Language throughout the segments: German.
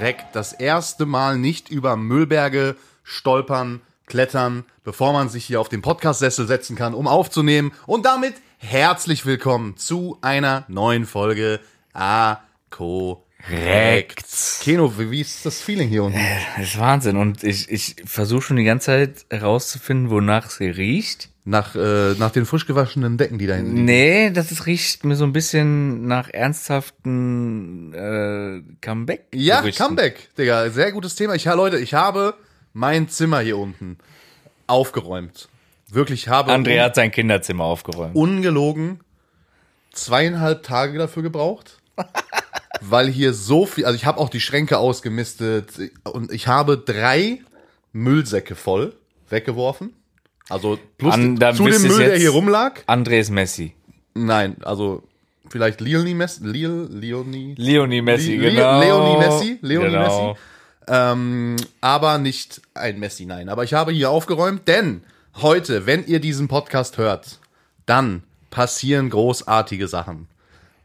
Reck das erste Mal nicht über Müllberge stolpern, klettern, bevor man sich hier auf den Podcast-Sessel setzen kann, um aufzunehmen. Und damit herzlich willkommen zu einer neuen Folge A Korrekt. Keno, wie ist das Feeling hier unten? Das ist Wahnsinn. Und ich, ich versuche schon die ganze Zeit herauszufinden, wonach es hier riecht. Nach, äh, nach den frisch gewaschenen Decken, die da hinten liegen. Nee, das ist, riecht mir so ein bisschen nach ernsthaften äh, Comeback. Ja. Comeback, Digga. Sehr gutes Thema. Ich, ja, Leute, ich habe mein Zimmer hier unten aufgeräumt. Wirklich, ich habe André hat sein Kinderzimmer aufgeräumt. ungelogen zweieinhalb Tage dafür gebraucht. weil hier so viel, also ich habe auch die Schränke ausgemistet und ich habe drei Müllsäcke voll weggeworfen. Also plus An- zu dem Müll, der hier rumlag. Andres Messi. Nein, also vielleicht Leonie Messi, Leo, Leonie, Leonie Messi, Le- genau. Leonie Messi, Leonie genau. Messi. Ähm, aber nicht ein Messi, nein. Aber ich habe hier aufgeräumt, denn heute, wenn ihr diesen Podcast hört, dann passieren großartige Sachen.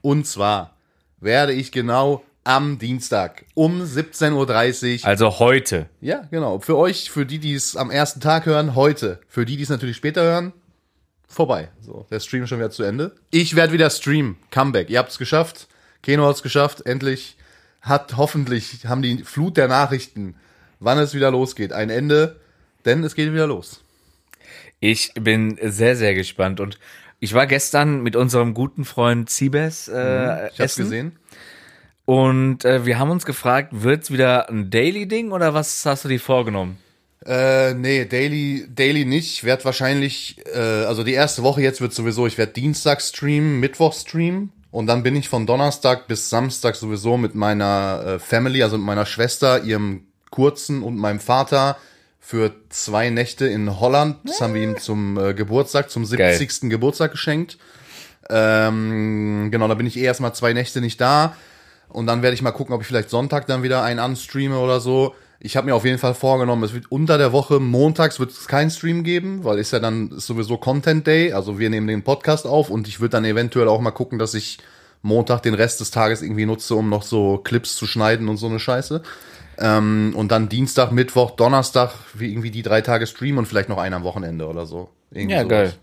Und zwar werde ich genau am Dienstag um 17.30 Uhr Also heute. ja, genau. Für euch, für die, die es am ersten Tag hören, heute. Für die, die es natürlich später hören, vorbei. So, der Stream ist schon wieder zu Ende. Ich werde wieder streamen. Comeback. Ihr habt es geschafft. Keno hat es geschafft. Endlich hat hoffentlich, haben die Flut der Nachrichten, wann es wieder losgeht, ein Ende. Denn es geht wieder los. Ich bin sehr, sehr gespannt. Und ich war gestern mit unserem guten Freund Siebes äh, Mhm. Ich hab's essen. gesehen. Und äh, wir haben uns gefragt, wird's wieder ein Daily-Ding oder was hast du dir vorgenommen? Äh, nee, Daily, Daily nicht. Ich werde wahrscheinlich, äh, also die erste Woche jetzt wird sowieso, ich werde Dienstag streamen, Mittwoch streamen und dann bin ich von Donnerstag bis Samstag sowieso mit meiner äh, Family, also mit meiner Schwester, ihrem Kurzen und meinem Vater für zwei Nächte in Holland. Das haben wir ihm zum äh, Geburtstag, zum 70. Geburtstag geschenkt. Ähm, genau, da bin ich eh erstmal zwei Nächte nicht da. Und dann werde ich mal gucken, ob ich vielleicht Sonntag dann wieder einen anstreame oder so. Ich habe mir auf jeden Fall vorgenommen, es wird unter der Woche, montags wird es keinen Stream geben, weil ist ja dann ist sowieso Content Day. Also wir nehmen den Podcast auf und ich würde dann eventuell auch mal gucken, dass ich Montag den Rest des Tages irgendwie nutze, um noch so Clips zu schneiden und so eine Scheiße. Ähm, und dann Dienstag, Mittwoch, Donnerstag, wie irgendwie die drei Tage Stream und vielleicht noch einen am Wochenende oder so. Irgendwie Ja, sowas. geil.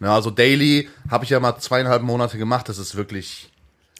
Ja, also Daily habe ich ja mal zweieinhalb Monate gemacht. Das ist wirklich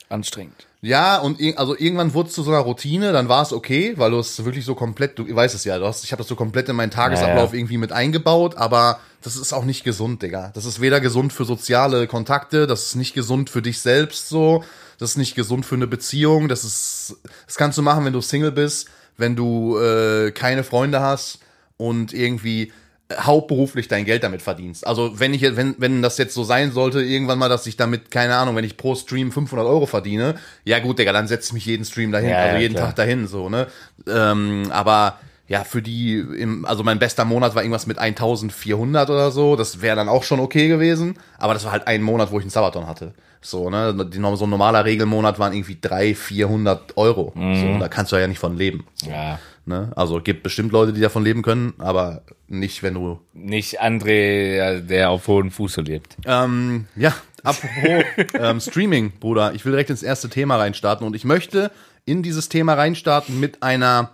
Anstrengend. ja, und also irgendwann wurde es zu so einer Routine, dann war es okay, weil du es wirklich so komplett, du weißt es ja, du hast, ich habe das so komplett in meinen Tagesablauf Ja, ja. irgendwie mit eingebaut, aber das ist auch nicht gesund, Digga. Das ist weder gesund für soziale Kontakte, das ist nicht gesund für dich selbst so, das ist nicht gesund für eine Beziehung, das ist, das kannst du machen, wenn du Single bist, wenn du äh, keine Freunde hast und irgendwie hauptberuflich dein Geld damit verdienst. Also wenn ich jetzt- wenn wenn das jetzt so sein sollte irgendwann mal, dass ich damit keine Ahnung, wenn ich pro Stream 500 Euro verdiene, ja gut, Digga, dann setze ich mich jeden Stream dahin, Ja, also ja, jeden klar. Tag dahin so ne. Ähm, aber ja, für die, im, also mein bester Monat war irgendwas mit 1400 oder so. Das wäre dann auch schon okay gewesen. Aber das war halt ein Monat, wo ich einen Sabaton hatte. So, ne? Die, so ein normaler Regelmonat waren irgendwie 300, 400 Euro. So, da kannst du ja nicht von leben. Ja. ne? Also gibt bestimmt Leute, die davon leben können, aber nicht, wenn du Nicht André, ja, der auf hohem Fuße lebt. Ähm, ja, apropos ähm, Streaming, Bruder, ich will direkt ins erste Thema reinstarten und ich möchte in dieses Thema reinstarten mit einer,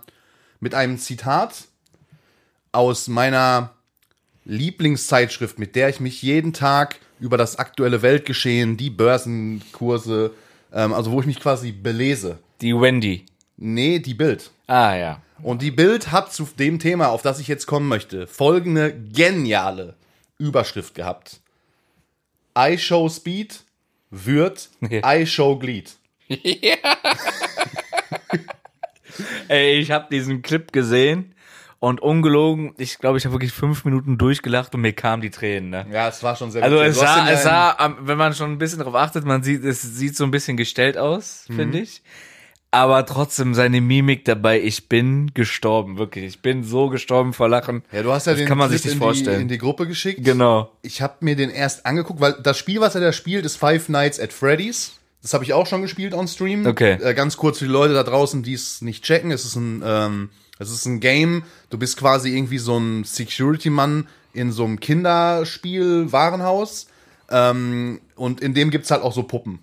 mit einem Zitat aus meiner Lieblingszeitschrift, mit der ich mich jeden Tag über das aktuelle Weltgeschehen, die Börsenkurse, ähm, also wo ich mich quasi belese. Die Wendy. Nee, die Bild. Ah, ja. Und die Bild hat zu dem Thema, auf das ich jetzt kommen möchte, folgende geniale Überschrift gehabt. I show Speed wird I show Glied. Ey, ich habe diesen Clip gesehen und ungelogen, ich glaube, ich habe wirklich fünf Minuten durchgelacht und mir kamen die Tränen. Ne? Ja, es war schon sehr Also es sah, es sah, wenn man schon ein bisschen drauf achtet, man sieht, es sieht so ein bisschen gestellt aus, Mhm. finde ich. Aber trotzdem seine Mimik dabei, ich bin gestorben, wirklich. Ich bin so gestorben vor Lachen. Ja, du hast ja das den kann man Clip sich nicht in, vorstellen. Die, in die Gruppe geschickt. Genau. Ich habe mir den erst angeguckt, weil das Spiel, was er da spielt, ist Five Nights at Freddy's. Das habe ich auch schon gespielt on Stream. Okay. Äh, ganz kurz für die Leute da draußen, die es nicht checken. Es ist ein, ähm, es ist ein Game. Du bist quasi irgendwie so ein Security-Mann in so einem Kinderspiel-Warenhaus. Ähm, und in dem gibt's halt auch so Puppen.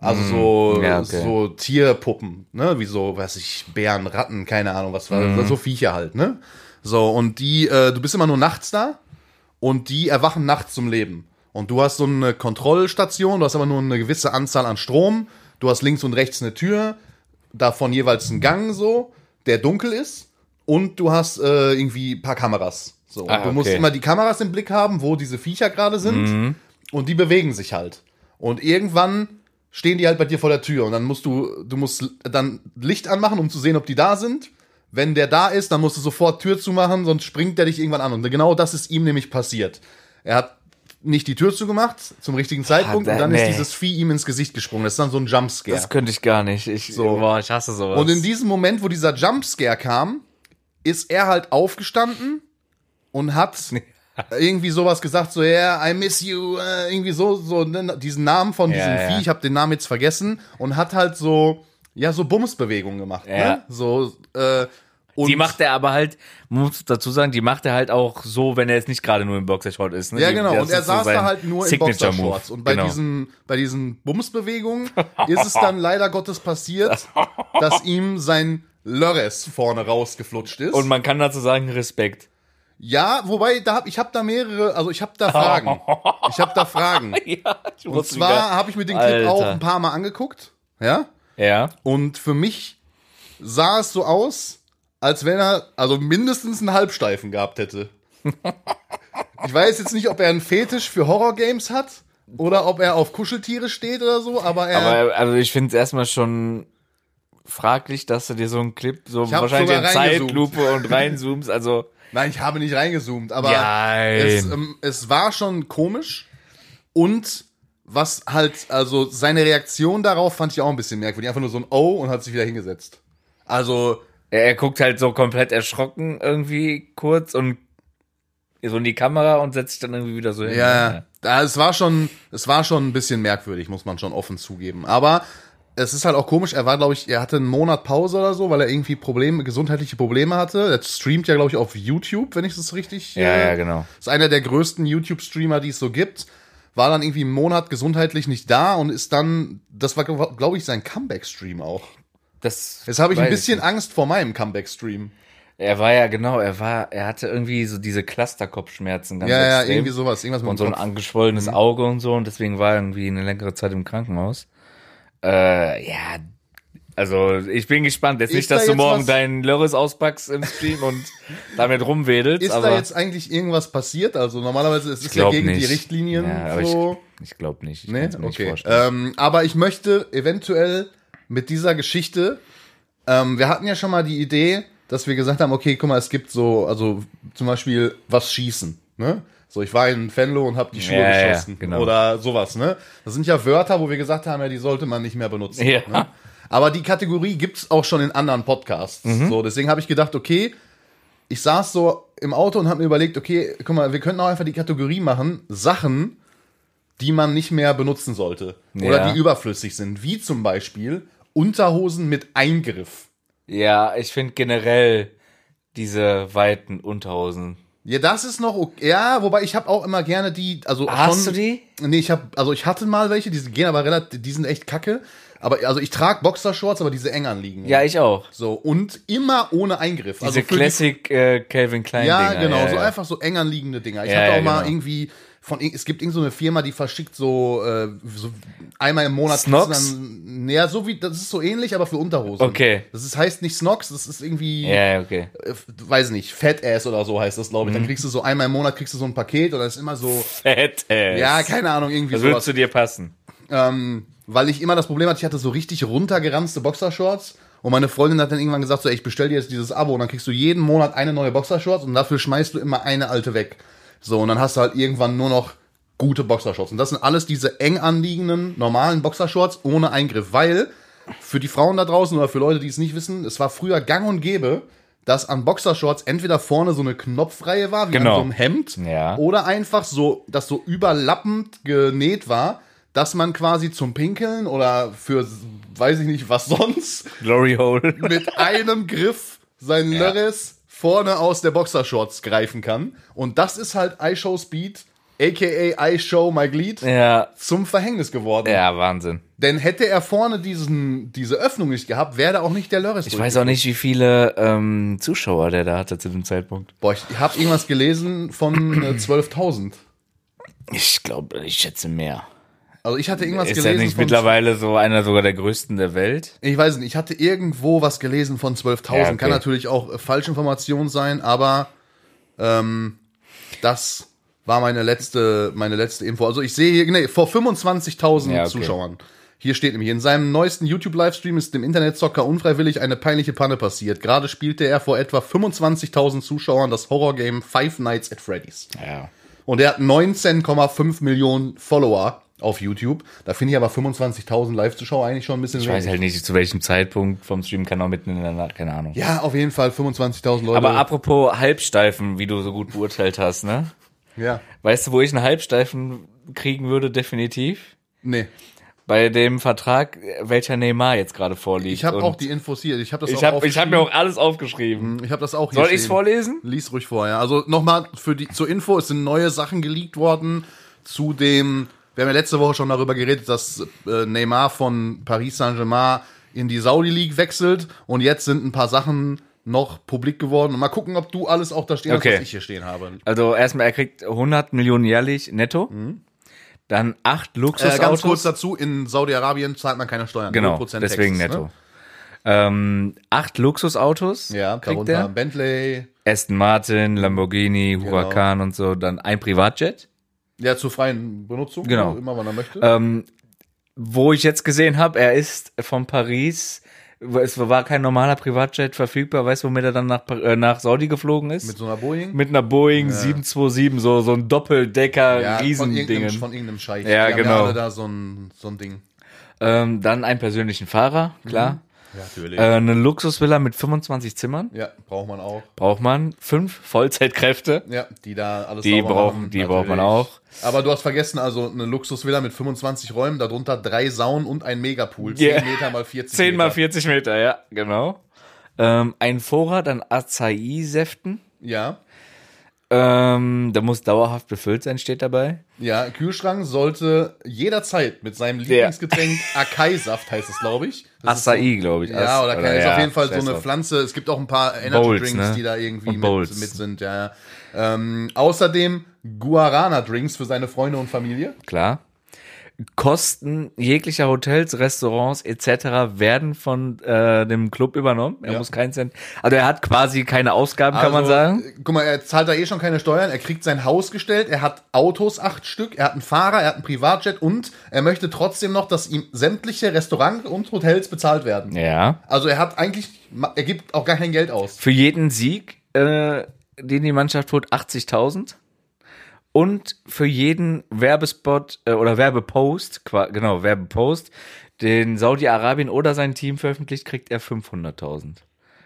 Also so, Ja, okay. so Tierpuppen, ne? Wie so, weiß ich, Bären, Ratten, keine Ahnung, was war, so Viecher halt, ne? So, und die, äh, du bist immer nur nachts da und die erwachen nachts zum Leben. Und du hast so eine Kontrollstation, du hast aber nur eine gewisse Anzahl an Strom, du hast links und rechts eine Tür, davon jeweils einen Gang so, der dunkel ist und du hast äh, irgendwie ein paar Kameras. So, Ah, du musst okay. immer die Kameras im Blick haben, wo diese Viecher gerade sind und die bewegen sich halt. Und irgendwann stehen die halt bei dir vor der Tür und dann musst du, du musst dann Licht anmachen, um zu sehen, ob die da sind. Wenn der da ist, dann musst du sofort Tür zumachen, sonst springt der dich irgendwann an. Und genau das ist ihm nämlich passiert. Er hat nicht die Tür zugemacht zum richtigen Zeitpunkt da- und dann nee. ist dieses Vieh ihm ins Gesicht gesprungen. Das ist dann so ein Jumpscare. Das könnte ich gar nicht. Ich, So. boah, ich hasse sowas. Und in diesem Moment, wo dieser Jumpscare kam, ist er halt aufgestanden und hat irgendwie sowas gesagt, so, yeah, I miss you, äh, irgendwie so, so ne, diesen Namen von diesem Ja, ja. Vieh, ich habe den Namen jetzt vergessen, und hat halt so, ja, so Bumsbewegungen gemacht, Ja. ne? So, äh, und die macht er aber halt, muss dazu sagen, die macht er halt auch so, wenn er jetzt nicht gerade nur im Boxershort ist. Ne? Ja, genau. Und er so saß sein da halt nur in Signature Boxershorts. Und bei Genau. diesen, bei diesen Bumsbewegungen ist es dann leider Gottes passiert, dass ihm sein Lörres vorne rausgeflutscht ist. Und man kann dazu sagen, Respekt. Ja, wobei da hab ich habe da mehrere, also ich habe da Fragen. Ich habe da Fragen. ja, Und zwar habe ich mir den Clip Alter. auch ein paar Mal angeguckt, ja? Ja. Und für mich sah es so aus, als wenn er also mindestens einen Halbsteifen gehabt hätte. Ich weiß jetzt nicht, ob er einen Fetisch für Horrorgames hat oder ob er auf Kuscheltiere steht oder so, aber er Aber also ich finde es erstmal schon fraglich, dass du dir so einen Clip so wahrscheinlich in. Zeitlupe und reinzoomst. Also Nein, ich habe nicht reingezoomt, aber es, ähm, es war schon komisch und was halt, also seine Reaktion darauf fand ich auch ein bisschen merkwürdig. Einfach nur so ein Oh und hat sich wieder hingesetzt. Also, er, er guckt halt so komplett erschrocken irgendwie kurz und so in die Kamera und setzt sich dann irgendwie wieder so hin. ja, da, es war schon, es war schon ein bisschen merkwürdig, muss man schon offen zugeben. Aber es ist halt auch komisch, er war, glaube ich, er hatte einen Monat Pause oder so, weil er irgendwie Probleme, gesundheitliche Probleme hatte. Er streamt ja, glaube ich, auf YouTube, wenn ich das richtig. Ja, äh, ja, genau. Ist einer der größten YouTube-Streamer, die es so gibt. War dann irgendwie einen Monat gesundheitlich nicht da und ist dann, das war, glaube ich, sein Comeback-Stream auch. Das Jetzt habe ich ein bisschen nicht. Angst vor meinem Comeback-Stream. Er war ja genau, er war, er hatte irgendwie so diese Clusterkopfschmerzen ganz Ja, ja, extrem. irgendwie sowas. Irgendwas mit und so ein Kopf. Mhm. angeschwollenes Auge und so und deswegen war er irgendwie eine längere Zeit im Krankenhaus. Äh, ja, also ich bin gespannt. Jetzt Ist nicht, da dass du jetzt morgen was- deinen Lörres auspackst im Stream und damit rumwedelst. Ist aber da jetzt eigentlich irgendwas passiert? Also normalerweise ist es ja gegen die nicht. Richtlinien Ja, so. ich, ich glaube nicht. Ich Nee, nicht okay. vorstellen. Ähm, aber ich möchte eventuell mit dieser Geschichte, ähm, wir hatten ja schon mal die Idee, dass wir gesagt haben, okay, guck mal, es gibt so, also zum Beispiel was schießen, ne? So, ich war in Venlo und habe die Schuhe Ja, ja, geschossen genau. oder sowas, ne? Das sind ja Wörter, wo wir gesagt haben, ja, die sollte man nicht mehr benutzen. Ja. Ne? Aber die Kategorie gibt's auch schon in anderen Podcasts. Mhm. So, deswegen habe ich gedacht, okay, ich saß so im Auto und habe mir überlegt, okay, guck mal, wir könnten auch einfach die Kategorie machen, Sachen, die man nicht mehr benutzen sollte. Oder Ja. die überflüssig sind. Wie zum Beispiel Unterhosen mit Eingriff. ja, ich finde generell diese weiten Unterhosen. Ja, das ist noch okay. Ja, wobei ich habe auch immer gerne die, also Hast schon, du die? Nee, ich habe also ich hatte mal welche, die gehen aber relativ, die sind echt kacke, aber also ich trage Boxershorts, aber diese eng anliegen. Ja, ich auch. So und immer ohne Eingriff. Diese also für die- Classic äh, Calvin Klein Ja, Dinger. genau, ja, so ja. einfach so eng anliegende Dinger. Ich Ja, hatte auch ja, mal genau. irgendwie von es gibt irgend so eine Firma, die verschickt so, äh, so einmal im Monat du Dann, ja, so wie das ist so ähnlich, aber für Unterhosen. Okay. Das ist, heißt nicht Snox, das ist irgendwie Ja, okay. äh, weiß nicht, Fat Ass oder so heißt das, glaube ich. Mhm. Dann kriegst du so einmal im Monat kriegst du so ein Paket und das ist immer so Fett, ey. ja, keine Ahnung, irgendwie Das sowas. würde zu dir passen. Ähm, weil ich immer das Problem hatte, ich hatte so richtig runtergeranzte Boxershorts und meine Freundin hat dann irgendwann gesagt, so, ey, ich bestell dir jetzt dieses Abo und dann kriegst du jeden Monat eine neue Boxershorts und dafür schmeißt du immer eine alte weg. So, und dann hast du halt irgendwann nur noch gute Boxershorts. Und das sind alles diese eng anliegenden, normalen Boxershorts ohne Eingriff, weil für die Frauen da draußen oder für Leute, die es nicht wissen, es war früher gang und gäbe, dass an Boxershorts entweder vorne so eine Knopfreihe war, wie Genau. an so einem Hemd, Ja. oder einfach so, dass so überlappend genäht war, dass man quasi zum Pinkeln oder für weiß ich nicht was sonst Glory Hole. mit einem Griff sein Lörres vorne aus der Boxershorts greifen kann. Und das ist halt iShow Speed aka I Show My Glied, Ja, zum Verhängnis geworden. ja, Wahnsinn. Denn hätte er vorne diesen, diese Öffnung nicht gehabt, wäre da auch nicht der Lörres Ich weiß auch nicht, wie viele ähm, Zuschauer der da hatte zu dem Zeitpunkt. Boah, ich habe irgendwas gelesen von äh, 12.000. Ich glaube, ich schätze mehr. Also ich hatte irgendwas Ist er gelesen nicht von mittlerweile so einer sogar der größten der Welt? Ich weiß nicht, ich hatte irgendwo was gelesen von 12.000. Ja, okay. Kann natürlich auch äh, Falschinformation sein, aber ähm, das war meine letzte, meine letzte Info. Also ich sehe hier, nee, vor 25.000 Ja, okay. Zuschauern. Hier steht nämlich, in seinem neuesten YouTube-Livestream ist dem Internetzocker unfreiwillig eine peinliche Panne passiert. Gerade spielte er vor etwa 25.000 Zuschauern das Horrorgame Five Nights at Freddy's. Ja. Und er hat 19,5 Millionen Follower auf YouTube. Da finde ich aber 25.000 Live-Zuschauer eigentlich schon ein bisschen Ich weiß halt nicht, zu welchem Zeitpunkt vom Stream kann auch mitten in der Nacht, keine Ahnung. Ja, auf jeden Fall 25.000 Leute. Aber apropos Halbsteifen, wie du so gut beurteilt hast, ne? ja. Weißt du, wo ich einen Halbsteifen kriegen würde, definitiv? Nee. Bei dem Vertrag, welcher Neymar jetzt gerade vorliegt. Ich habe auch die Infos hier. Ich habe das Ich auch habe ich hab aufgeschrieben. mir auch alles aufgeschrieben. Ich habe das auch hier Soll stehen. vorlesen? Lies ruhig vor, ja. Also nochmal für die zur Info, es sind neue Sachen geleakt worden zu dem wir haben ja letzte Woche schon darüber geredet, dass äh, Neymar von Paris Saint-Germain in die Saudi League wechselt und jetzt sind ein paar Sachen noch publik geworden und mal gucken, ob du alles auch da stehen Okay. hast, was ich hier stehen habe. Also erstmal, er kriegt 100 Millionen jährlich netto. Dann acht Äh, Luxusautos. ganz kurz dazu, in Saudi-Arabien zahlt man keine Steuern. Genau, 0% deswegen Taxes, netto. Ne? Ähm, acht Luxusautos Ja, kriegt darunter er. Bentley, Aston Martin, Lamborghini, Genau. Huracan und so. Dann ein Privatjet. Ja, zur freien Benutzung, Genau. immer wann er möchte. Ähm, wo ich jetzt gesehen habe, er ist von Paris. Es war kein normaler Privatjet verfügbar. Weißt du, womit er dann nach, äh, nach Saudi geflogen ist? Mit so einer Boeing. Mit einer Boeing 727, so, so ein Doppeldecker, ja, Riesendingen. von irgendeinem Scheich. Ja, Die haben genau. alle da so ein, so ein Ding. Ähm, dann einen persönlichen Fahrer, klar. Ja, natürlich. Äh, eine Luxusvilla mit 25 Zimmern. ja, braucht man auch. Braucht man. Fünf Vollzeitkräfte. Ja, die da alles Die brauchen- machen, die braucht man auch. Aber du hast vergessen, also eine Luxusvilla mit 25 Räumen, darunter drei Saunen und ein Megapool. 10 Yeah. Meter mal 40 10 mal Meter. 40 Meter, ja, genau. Ähm, ein Vorrat an Acai-Säften. Ja. Ähm, der muss dauerhaft befüllt sein, steht dabei. Ja, Kühlschrank sollte jederzeit mit seinem Lieblingsgetränk Akai-Saft, heißt es, glaube ich. Das Acai, glaube ich. So, ja, oder, keine, ist ja, auf jeden Fall so eine. Pflanze. Es gibt auch ein paar Energy Bowls, Drinks, ne? die da irgendwie mit, mit sind, ja. ja. Ähm, außerdem Guarana-Drinks für seine Freunde und Familie. Klar. Kosten jeglicher Hotels, Restaurants etc. werden von äh, dem Club übernommen. Er Ja. muss keinen Cent. Also er hat quasi keine Ausgaben, kann man Also, sagen. äh, Guck mal, er zahlt da eh schon keine Steuern, er kriegt sein Haus gestellt, er hat Autos, acht Stück, er hat einen Fahrer, er hat einen Privatjet und er möchte trotzdem noch, dass ihm sämtliche Restaurants und Hotels bezahlt werden. Ja. Also er hat eigentlich, er gibt auch gar kein Geld aus. Für jeden Sieg, äh, den die Mannschaft holt, 80.000. Und für jeden Werbespot äh, oder Werbepost, genau, Werbepost, den Saudi-Arabien oder sein Team veröffentlicht, kriegt er 500.000.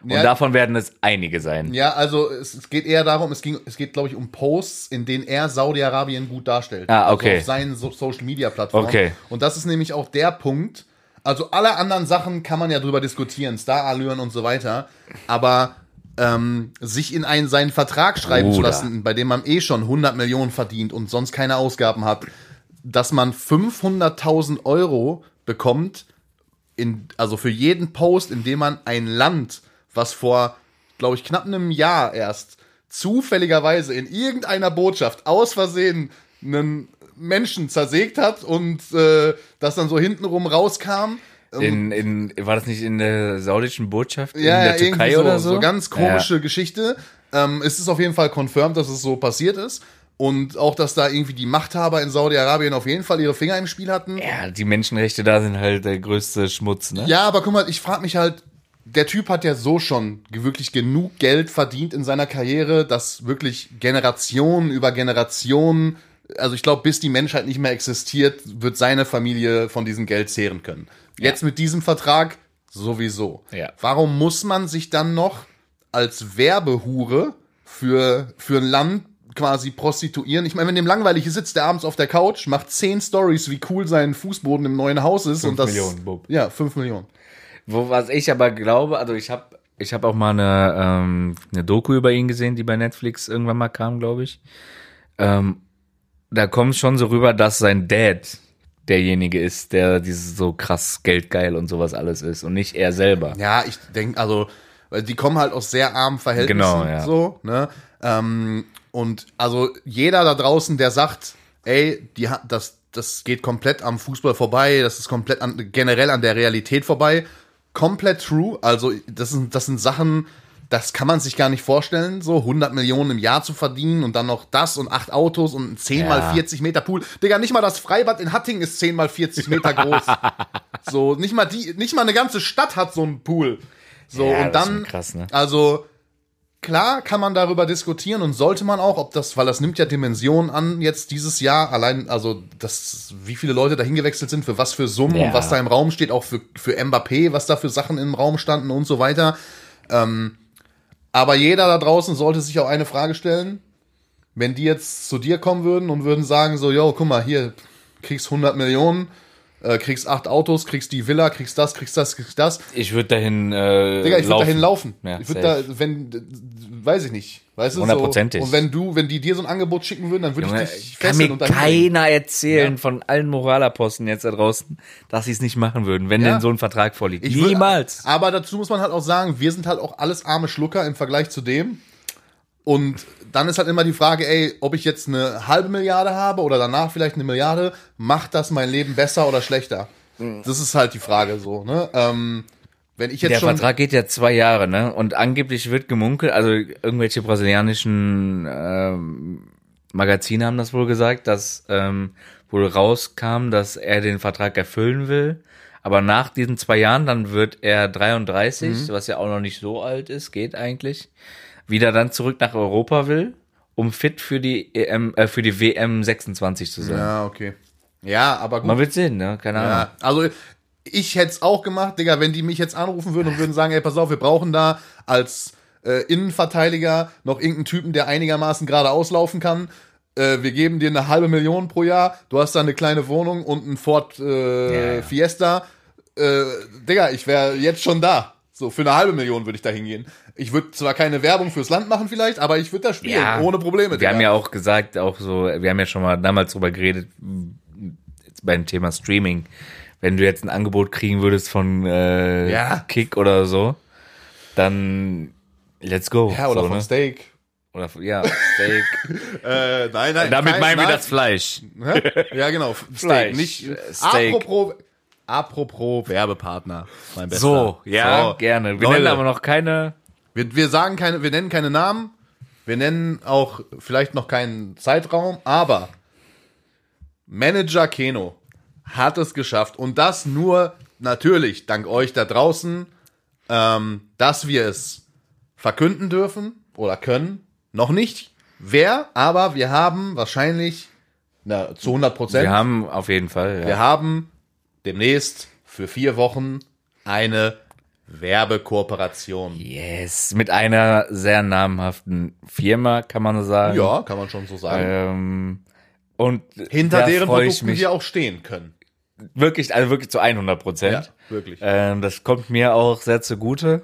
Und Ja. davon werden es einige sein. Ja, also es, es geht eher darum, es, ging, es geht, glaube ich, um Posts, in denen er Saudi-Arabien gut darstellt. Ah, okay. Also auf seinen so Social-Media-Plattformen. Okay. Und das ist nämlich auch der Punkt, also alle anderen Sachen kann man ja drüber diskutieren, Star-Allüren und so weiter, aber ähm, sich in einen, seinen Vertrag schreiben zu Bruder. lassen, bei dem man eh schon 100 Millionen verdient und sonst keine Ausgaben hat, dass man 500.000 Euro bekommt, in, also für jeden Post, in dem man ein Land, was vor, glaube ich, knapp einem Jahr erst zufälligerweise in irgendeiner Botschaft aus Versehen einen Menschen zersägt hat und äh, das dann so hintenrum rauskam. In, in, war das nicht in der saudischen Botschaft in Ja, der ja, Türkei so, oder so? so ganz komische Geschichte. Ähm, es ist auf jeden Fall confirmed, dass es so passiert ist. Und auch, dass da irgendwie die Machthaber in Saudi-Arabien auf jeden Fall ihre Finger im Spiel hatten. Ja. ja, die Menschenrechte da sind halt der größte Schmutz, ne? Ja, aber guck mal, ich frage mich halt, der Typ hat ja so schon wirklich genug Geld verdient in seiner Karriere, dass wirklich Generationen über Generationen, also ich glaube, bis die Menschheit nicht mehr existiert, wird seine Familie von diesem Geld zehren können. Jetzt mit diesem Vertrag sowieso. Ja. Warum muss man sich dann noch als Werbehure für, für ein Land quasi prostituieren. Ich meine, wenn dem langweilig ist, sitzt der abends auf der Couch, macht zehn Stories, wie cool sein Fußboden im neuen Haus ist und das. Millionen, Bub. Ja, fünf Millionen. Wo, was ich aber glaube, also ich habe ich hab auch mal eine, ähm, eine Doku über ihn gesehen, die bei Netflix irgendwann mal kam, glaube ich. Ähm, da kommt schon so rüber, dass sein Dad derjenige ist, der dieses so krass geldgeil und sowas alles ist und nicht er selber. Ja, ich denke, also, weil die kommen halt aus sehr armen Verhältnissen. Genau, ja. So, ne? Ähm, und also jeder da draußen, der sagt, ey, die hat das, das geht komplett am Fußball vorbei, das ist komplett an, generell an der Realität vorbei, komplett true. Also, das sind, das sind Sachen, das kann man sich gar nicht vorstellen, so 100 Millionen im Jahr zu verdienen und dann noch das und acht Autos und ein 10 Ja. mal 40 Meter Pool. Digga, nicht mal das Freibad in Hattingen ist 10 mal 40 Meter groß. so, nicht mal die, nicht mal eine ganze Stadt hat so einen Pool. So, Ja, und das ist dann, krass, ne? also, klar kann man darüber diskutieren und sollte man auch, ob das, weil das nimmt ja Dimensionen an jetzt dieses Jahr, allein, also, das, wie viele Leute da hingewechselt sind, für was für Summen Ja. und was da im Raum steht, auch für, für Mbappé, was da für Sachen im Raum standen und so weiter. Ähm, aber jeder da draußen sollte sich auch eine Frage stellen, wenn die jetzt zu dir kommen würden und würden sagen so, yo, guck mal, hier, kriegst 100 Millionen, äh, kriegst acht Autos, kriegst die Villa, kriegst das, kriegst das, kriegst das. Ich würde dahin äh, Digga, ich würde dahin laufen. Ja, ich würde da, wenn, weiß ich nicht. Weißt du, Hundertprozentig. So. Und wenn du, wenn die dir so ein Angebot schicken würden, dann würde ich dich kann fesseln mir und bringen. keiner erzählen Ja. von allen Moralaposten jetzt da draußen, dass sie es nicht machen würden, wenn Ja. denn so ein Vertrag vorliegt. Ich würd- Niemals. Aber dazu muss man halt auch sagen, wir sind halt auch alles arme Schlucker im Vergleich zu dem. Und dann ist halt immer die Frage, ey, ob ich jetzt eine halbe Milliarde habe oder danach vielleicht eine Milliarde, macht das mein Leben besser oder schlechter? Das ist halt die Frage so, ne? Ähm, wenn ich jetzt Der schon. Vertrag geht ja zwei Jahre, ne? Und angeblich wird gemunkelt, also irgendwelche brasilianischen ähm, Magazine haben das wohl gesagt, dass ähm, wohl rauskam, dass er den Vertrag erfüllen will. Aber nach diesen zwei Jahren, dann wird er 33, was ja auch noch nicht so alt ist, geht eigentlich, wieder dann zurück nach Europa will, um fit für die EM, äh, für die WM 26 zu sein. ja, okay. Ja, aber gut. Man wird sehen, ne? Keine Ahnung. Ja, also ich hätte es auch gemacht, Digga, wenn die mich jetzt anrufen würden und würden sagen, ey, pass auf, wir brauchen da als äh, Innenverteidiger noch irgendeinen Typen, der einigermaßen gerade auslaufen kann. Äh, wir geben dir eine halbe Million pro Jahr, du hast da eine kleine Wohnung und einen Ford äh, ja. Fiesta. Äh, Digga, ich wäre jetzt schon da. So, für eine halbe Million würde ich da hingehen. Ich würde zwar keine Werbung fürs Land machen vielleicht, aber ich würde da spielen, Ja. ohne Probleme. Wir haben ja auch gesagt, auch so, wir haben ja schon mal damals drüber geredet, beim Thema Streaming, wenn du jetzt ein Angebot kriegen würdest von äh, Ja. Kick oder so, dann let's go. ja, oder so, von ne? Steak. Oder ja, Steak. Äh, nein, nein. Damit kein- meinen wir nein. das Fleisch. Ja, genau. Steak. Fleisch. Nicht, Äh, Steak. Apropos, apropos Werbepartner, mein Bester. So, ja, So, gerne. Wir Leute, nennen aber noch keine. Wir, wir sagen keine, wir nennen keine Namen. Wir nennen auch vielleicht noch keinen Zeitraum, aber Manager Keno hat es geschafft und das nur natürlich dank euch da draußen, ähm, dass wir es verkünden dürfen oder können. Noch nicht wer, aber wir haben wahrscheinlich na, zu 100 Prozent. Wir haben auf jeden Fall. Ja. Wir haben demnächst für vier Wochen eine Werbekooperation. Yes, mit einer sehr namhaften Firma, kann man sagen. Ja, kann man schon so sagen. Ähm, und Hinter deren Produkten mich wir auch stehen können. wirklich, also wirklich zu 100 Prozent. wirklich. Ähm, das kommt mir auch sehr zugute.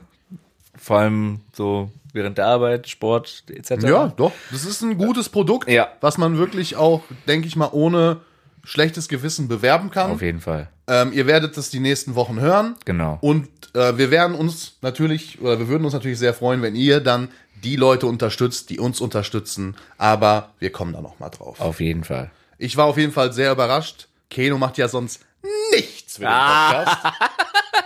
Vor allem so während der Arbeit, Sport etc. Ja, doch. Das ist ein gutes Produkt, Ja. was man wirklich auch, denke ich mal, ohne schlechtes Gewissen bewerben kann. Auf jeden Fall. Ähm, ihr werdet das die nächsten Wochen hören. Genau. Und äh, wir werden uns natürlich, oder wir würden uns natürlich sehr freuen, wenn ihr dann die Leute unterstützt, die uns unterstützen. Aber wir kommen da noch mal drauf. Auf jeden Fall. Ich war auf jeden Fall sehr überrascht. Keno macht ja sonst nichts für den Podcast.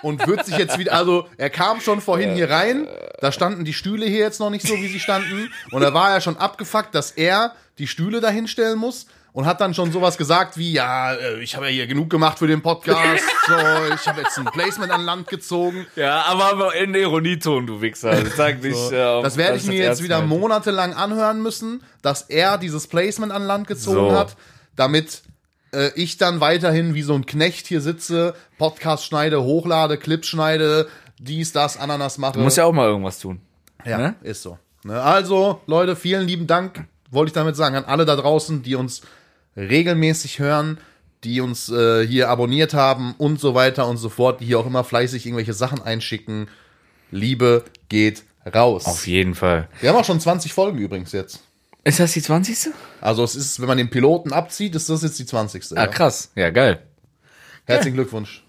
Und wird sich jetzt wieder, also er kam schon vorhin hier rein, da standen die Stühle hier jetzt noch nicht so, wie sie standen. Und da war er schon abgefuckt, dass er die Stühle da hinstellen muss. Und hat dann schon sowas gesagt wie, ja, äh, ich habe ja hier genug gemacht für den Podcast, so, ich habe jetzt ein Placement an Land gezogen. Ja, aber in Ironieton, du Wichser. Sag nicht, äh, Das werde ich mir das jetzt wieder monatelang anhören müssen, dass er dieses Placement an Land gezogen So. hat, damit äh, ich dann weiterhin wie so ein Knecht hier sitze, Podcast schneide, hochlade, Clips schneide, dies, das, Ananas mache. Du musst ja auch mal irgendwas tun. ja, ne? ist so. Ne, Also, Leute, vielen lieben Dank, wollte ich damit sagen, an alle da draußen, die uns regelmäßig hören, die uns äh, hier abonniert haben und so weiter und so fort, die hier auch immer fleißig irgendwelche Sachen einschicken. Liebe geht raus. Auf jeden Fall. Wir haben auch schon 20 Folgen übrigens jetzt. Ist das die 20.? Also es ist, wenn man den Piloten abzieht, ist das jetzt die 20. Ah, ja. krass. Ja, geil. Herzlichen Glückwunsch.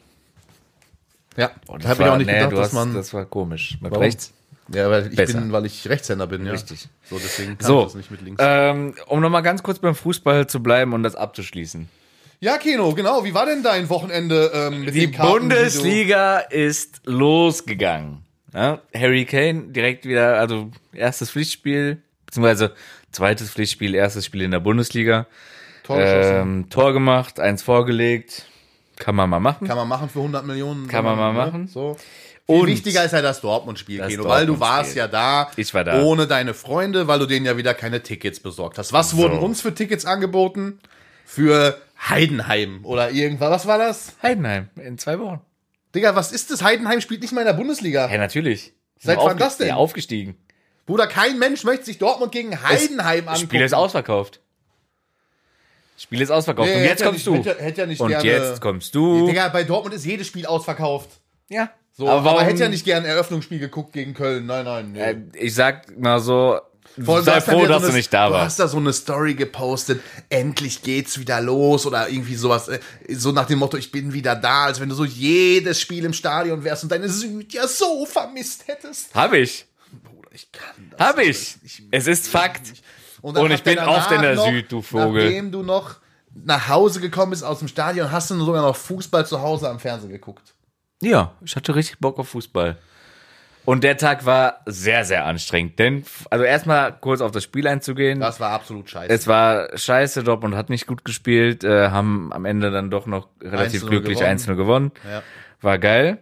Ja, Oh, hab ich auch nicht nee, gedacht, dass man. Das war komisch. Mit Warum? rechts? Ja, weil ich besser. bin, weil ich Rechtshänder bin, ja. Richtig. So, deswegen kann So, ich das nicht mit links. ähm, um nochmal ganz kurz beim Fußball zu bleiben und das abzuschließen. ja, Keno, genau. Wie war denn dein Wochenende ähm, mit Die Karten, Bundesliga ist losgegangen. Ja, Harry Kane direkt wieder, also erstes Pflichtspiel, beziehungsweise zweites Pflichtspiel, erstes Spiel in der Bundesliga. Tor geschossen? Ähm, Tor gemacht, eins vorgelegt. Kann man mal machen. Kann man machen für 100 Millionen. Kann man mal ne? machen. So. Viel Und- wichtiger ist ja das Dortmund-Spiel, Keno, weil du warst ja da, Ich war da. ohne deine Freunde, weil du denen ja wieder keine Tickets besorgt hast. Was wurden uns für Tickets angeboten? Für Heidenheim oder irgendwas. Was war das? Heidenheim in zwei Wochen. Digga, was ist das? Heidenheim spielt nicht mal in der Bundesliga. Ja, natürlich. Seit wann das denn? Ja, aufgestiegen. Bruder, kein Mensch möchte sich Dortmund gegen Heidenheim Das angucken. Spiel ist ausverkauft. Spiel ist ausverkauft. Nee, und jetzt ja kommst nicht- du. hätte- hätte ja nicht und gerne- jetzt kommst du. Digga, bei Dortmund ist jedes Spiel ausverkauft. Ja. So, aber, aber, warum, hätte ja nicht gern Eröffnungsspiel geguckt gegen Köln. Nein, nein. Nee. Äh, ich sag mal so, Vor allem, sei froh, dass so du nicht da Du warst. hast da so eine Story gepostet, endlich geht's wieder los oder irgendwie sowas, äh, so nach dem Motto, ich bin wieder da, als wenn du so jedes Spiel im Stadion wärst und deine Süd ja so vermisst hättest. Hab ich. Bruder, ich kann das. Hab ich. nicht. Es ist Fakt. Und hat ich bin oft in der danach Süd, du Vogel. Nachdem du noch nach Hause gekommen bist aus dem Stadion, hast du sogar noch Fußball zu Hause am Fernsehen geguckt. Ja, ich hatte richtig Bock auf Fußball. Und der Tag war sehr, sehr anstrengend. Denn, also erstmal kurz auf das Spiel einzugehen. Das war absolut scheiße. Es war scheiße, Dortmund hat nicht gut gespielt, äh, haben am Ende dann doch noch relativ 1-0 glücklich gewonnen. 1-0 gewonnen. Ja. War geil.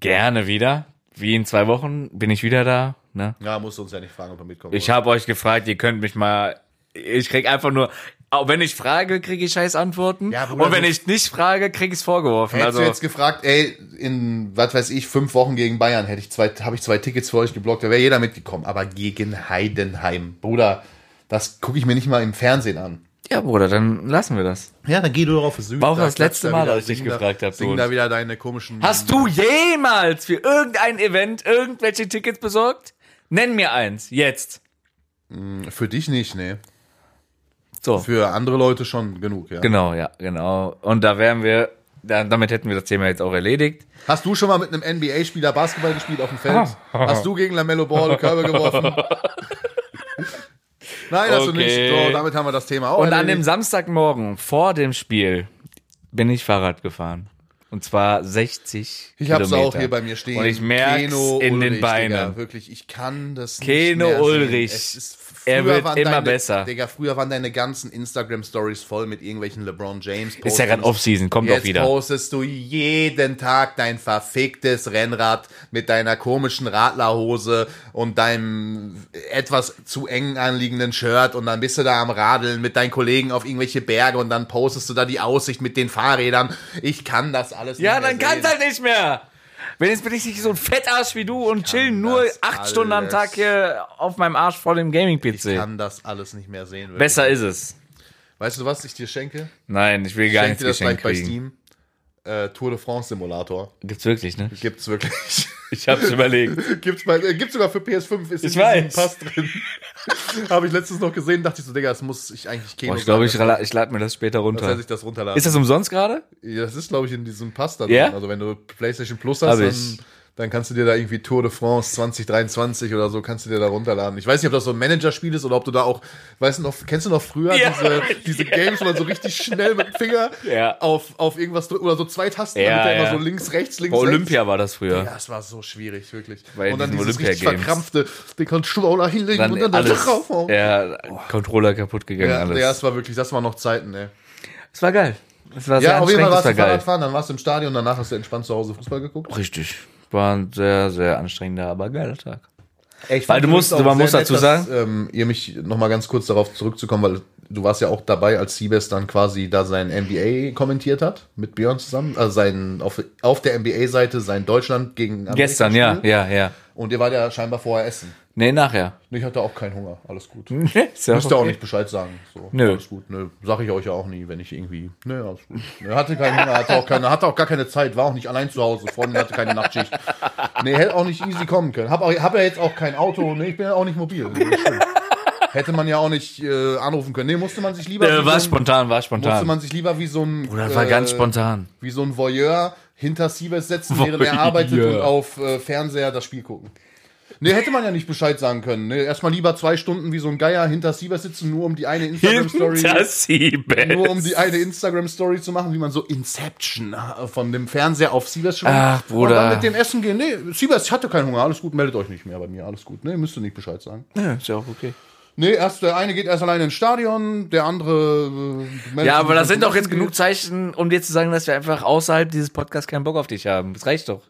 Gerne wieder. Wie in zwei Wochen bin ich wieder da. Ne? ja, musst du uns ja nicht fragen, ob wir mitkommen. Ich habe euch gefragt, ihr könnt mich mal. Ich krieg einfach nur. Auch wenn ich frage, kriege ich scheiß Antworten. Ja, Bruder, Und wenn so- ich nicht frage, krieg ich's vorgeworfen. Hättest also du jetzt gefragt, ey, in, was weiß ich, fünf Wochen gegen Bayern hätte ich zwei, habe ich zwei Tickets für euch geblockt, da wäre jeder mitgekommen. Aber gegen Heidenheim, Bruder, das gucke ich mir nicht mal im Fernsehen an. ja, Bruder, dann lassen wir das. Ja, dann geh du doch auf Süd. War auch da das letzte Mal, als ich sing gefragt da, hab, Sing da wieder deine komischen... Hast du jemals für irgendein Event irgendwelche Tickets besorgt? Nenn mir eins, jetzt. Für dich nicht, nee. So. Für andere Leute schon genug, ja. Genau, ja, genau. Und da wären wir, da, damit hätten wir das Thema jetzt auch erledigt. Hast du schon mal mit einem NBA-Spieler Basketball gespielt auf dem Feld? Hast du gegen Lamello Ball Körbe geworfen? Nein, hast du Okay. nicht. So, damit haben wir das Thema auch Und an erledigt. dem Samstagmorgen vor dem Spiel bin ich Fahrrad gefahren. Und zwar 60 Ich hab's Kilometer. auch hier bei mir stehen. Und ich merk's Keno in den Ulrich, Beinen. Digga, wirklich, ich kann das Keno nicht mehr Ulrich. Sehen. Es ist, Er wird immer deine, besser. Digga, früher waren deine ganzen Instagram-Stories voll mit irgendwelchen LeBron James. Ist ja gerade Offseason, kommt Jetzt doch wieder. postest du jeden Tag dein verficktes Rennrad mit deiner komischen Radlerhose und deinem etwas zu eng anliegenden Shirt und dann bist du da am Radeln mit deinen Kollegen auf irgendwelche Berge und dann postest du da die Aussicht mit den Fahrrädern. Ich kann das alles Ja, nicht mehr dann kann's sehen. halt nicht mehr. Wenn jetzt bin ich nicht so ein Fettarsch wie du und chillen nur acht Stunden am alles. Tag hier auf meinem Arsch vor dem Ich Gaming-PC. kann das alles nicht mehr sehen. wirklich. Besser ist es. Weißt du, was ich dir schenke? Nein, ich will Ich gar schenke nichts dir das gleich bei. Steam. Äh, Tour de France Simulator. Gibt's wirklich, ne? Gibt's wirklich. Ich hab's überlegt. gibt's, bei, äh, gibt's sogar für PS5. Ist Ich weiß. Pass drin. Habe ich letztens noch gesehen, dachte ich so, Digga, das muss ich eigentlich Keno Boah, ich glaube, ich, ich lade mir das später dass er runter. sich das runterladen. Ist das umsonst gerade? Ja, das ist, glaube ich, in diesem Pass da Ja? drin. Also wenn du PlayStation Plus Hab hast, ich. Dann, kannst du dir da irgendwie Tour de France 2023 oder so, kannst du dir da runterladen. Ich weiß nicht, ob das so ein Managerspiel ist oder ob du da auch, weißt du noch, kennst du noch früher Ja. diese, diese Games, wo man so richtig schnell mit dem Finger Ja. auf, auf irgendwas drückt oder so zwei Tasten, Ja, damit ja. immer so links, rechts, links, Bei rechts. Olympia war das früher. Ja, es war so schwierig, wirklich. Bei und dann dieses richtig Olympia-Games. verkrampfte, den Controller hinlegen Dann und dann da alles, draufhauen. ja, Controller kaputt gegangen, Ja, alles. ja, es war wirklich, das waren noch Zeiten, ey. Es war geil. Es war Ja, auf jeden Fall warst es du. Fahrradfahren, dann warst du im Stadion, danach hast du entspannt zu Hause Fußball geguckt. Richtig. War ein sehr, sehr anstrengender, aber geiler Tag. Ich Weil du musst- man muss dazu sagen- Dass, ähm, ihr mich noch mal ganz kurz darauf zurückzukommen, weil du warst ja auch dabei, als Siebes dann quasi da sein NBA kommentiert hat, mit Björn zusammen, also sein, auf, auf der NBA-Seite sein Deutschland gegen Amerika Gestern, ja, Spiel. ja, ja. Und ihr wart ja scheinbar vorher essen. Nee, nachher. Ich hatte auch keinen Hunger, alles gut. Ja Müsst ihr auch okay. nicht Bescheid sagen. So, Nö. Alles gut. Nö, sag ich euch ja auch nie, wenn ich irgendwie. Nö, alles gut. Er hatte keinen Hunger, hatte auch, keine, hatte auch gar keine Zeit, war auch nicht allein zu Hause. Freundin hatte keine Nachtschicht. Nee, hätte auch nicht easy kommen können. Hab, auch, hab ja jetzt auch kein Auto, nee, ich bin ja auch nicht mobil. Nee. Hätte man ja auch nicht äh, anrufen können. Nee, musste man sich lieber. Äh, war so spontan, war Musste spontan. man sich lieber wie so ein. Bruder, das war ganz äh, spontan. Wie so ein Voyeur hinter Siebes setzen, während er arbeitet und auf äh, Fernseher das Spiel gucken. Nee, hätte man ja nicht Bescheid sagen können. Nee, erstmal lieber zwei Stunden wie so ein Geier hinter Siebes sitzen, nur um die eine Instagram-Story. Nur um die eine Instagram-Story zu machen, wie man so Inception äh, von dem Fernseher auf Siebes schwingt. Ach, Bruder. Und dann mit dem Essen gehen. Nee, Siebes, ich hatte keinen Hunger. Alles gut, meldet euch nicht mehr bei mir. Alles gut. Nee, müsst ihr nicht Bescheid sagen. Ja, ist ja auch okay. Nee, erst der eine geht erst alleine ins Stadion, der andere. Äh, Ja, aber das sind doch jetzt genug. Zeichen, um dir zu sagen, dass wir einfach außerhalb dieses Podcasts keinen Bock auf dich haben. Das reicht doch.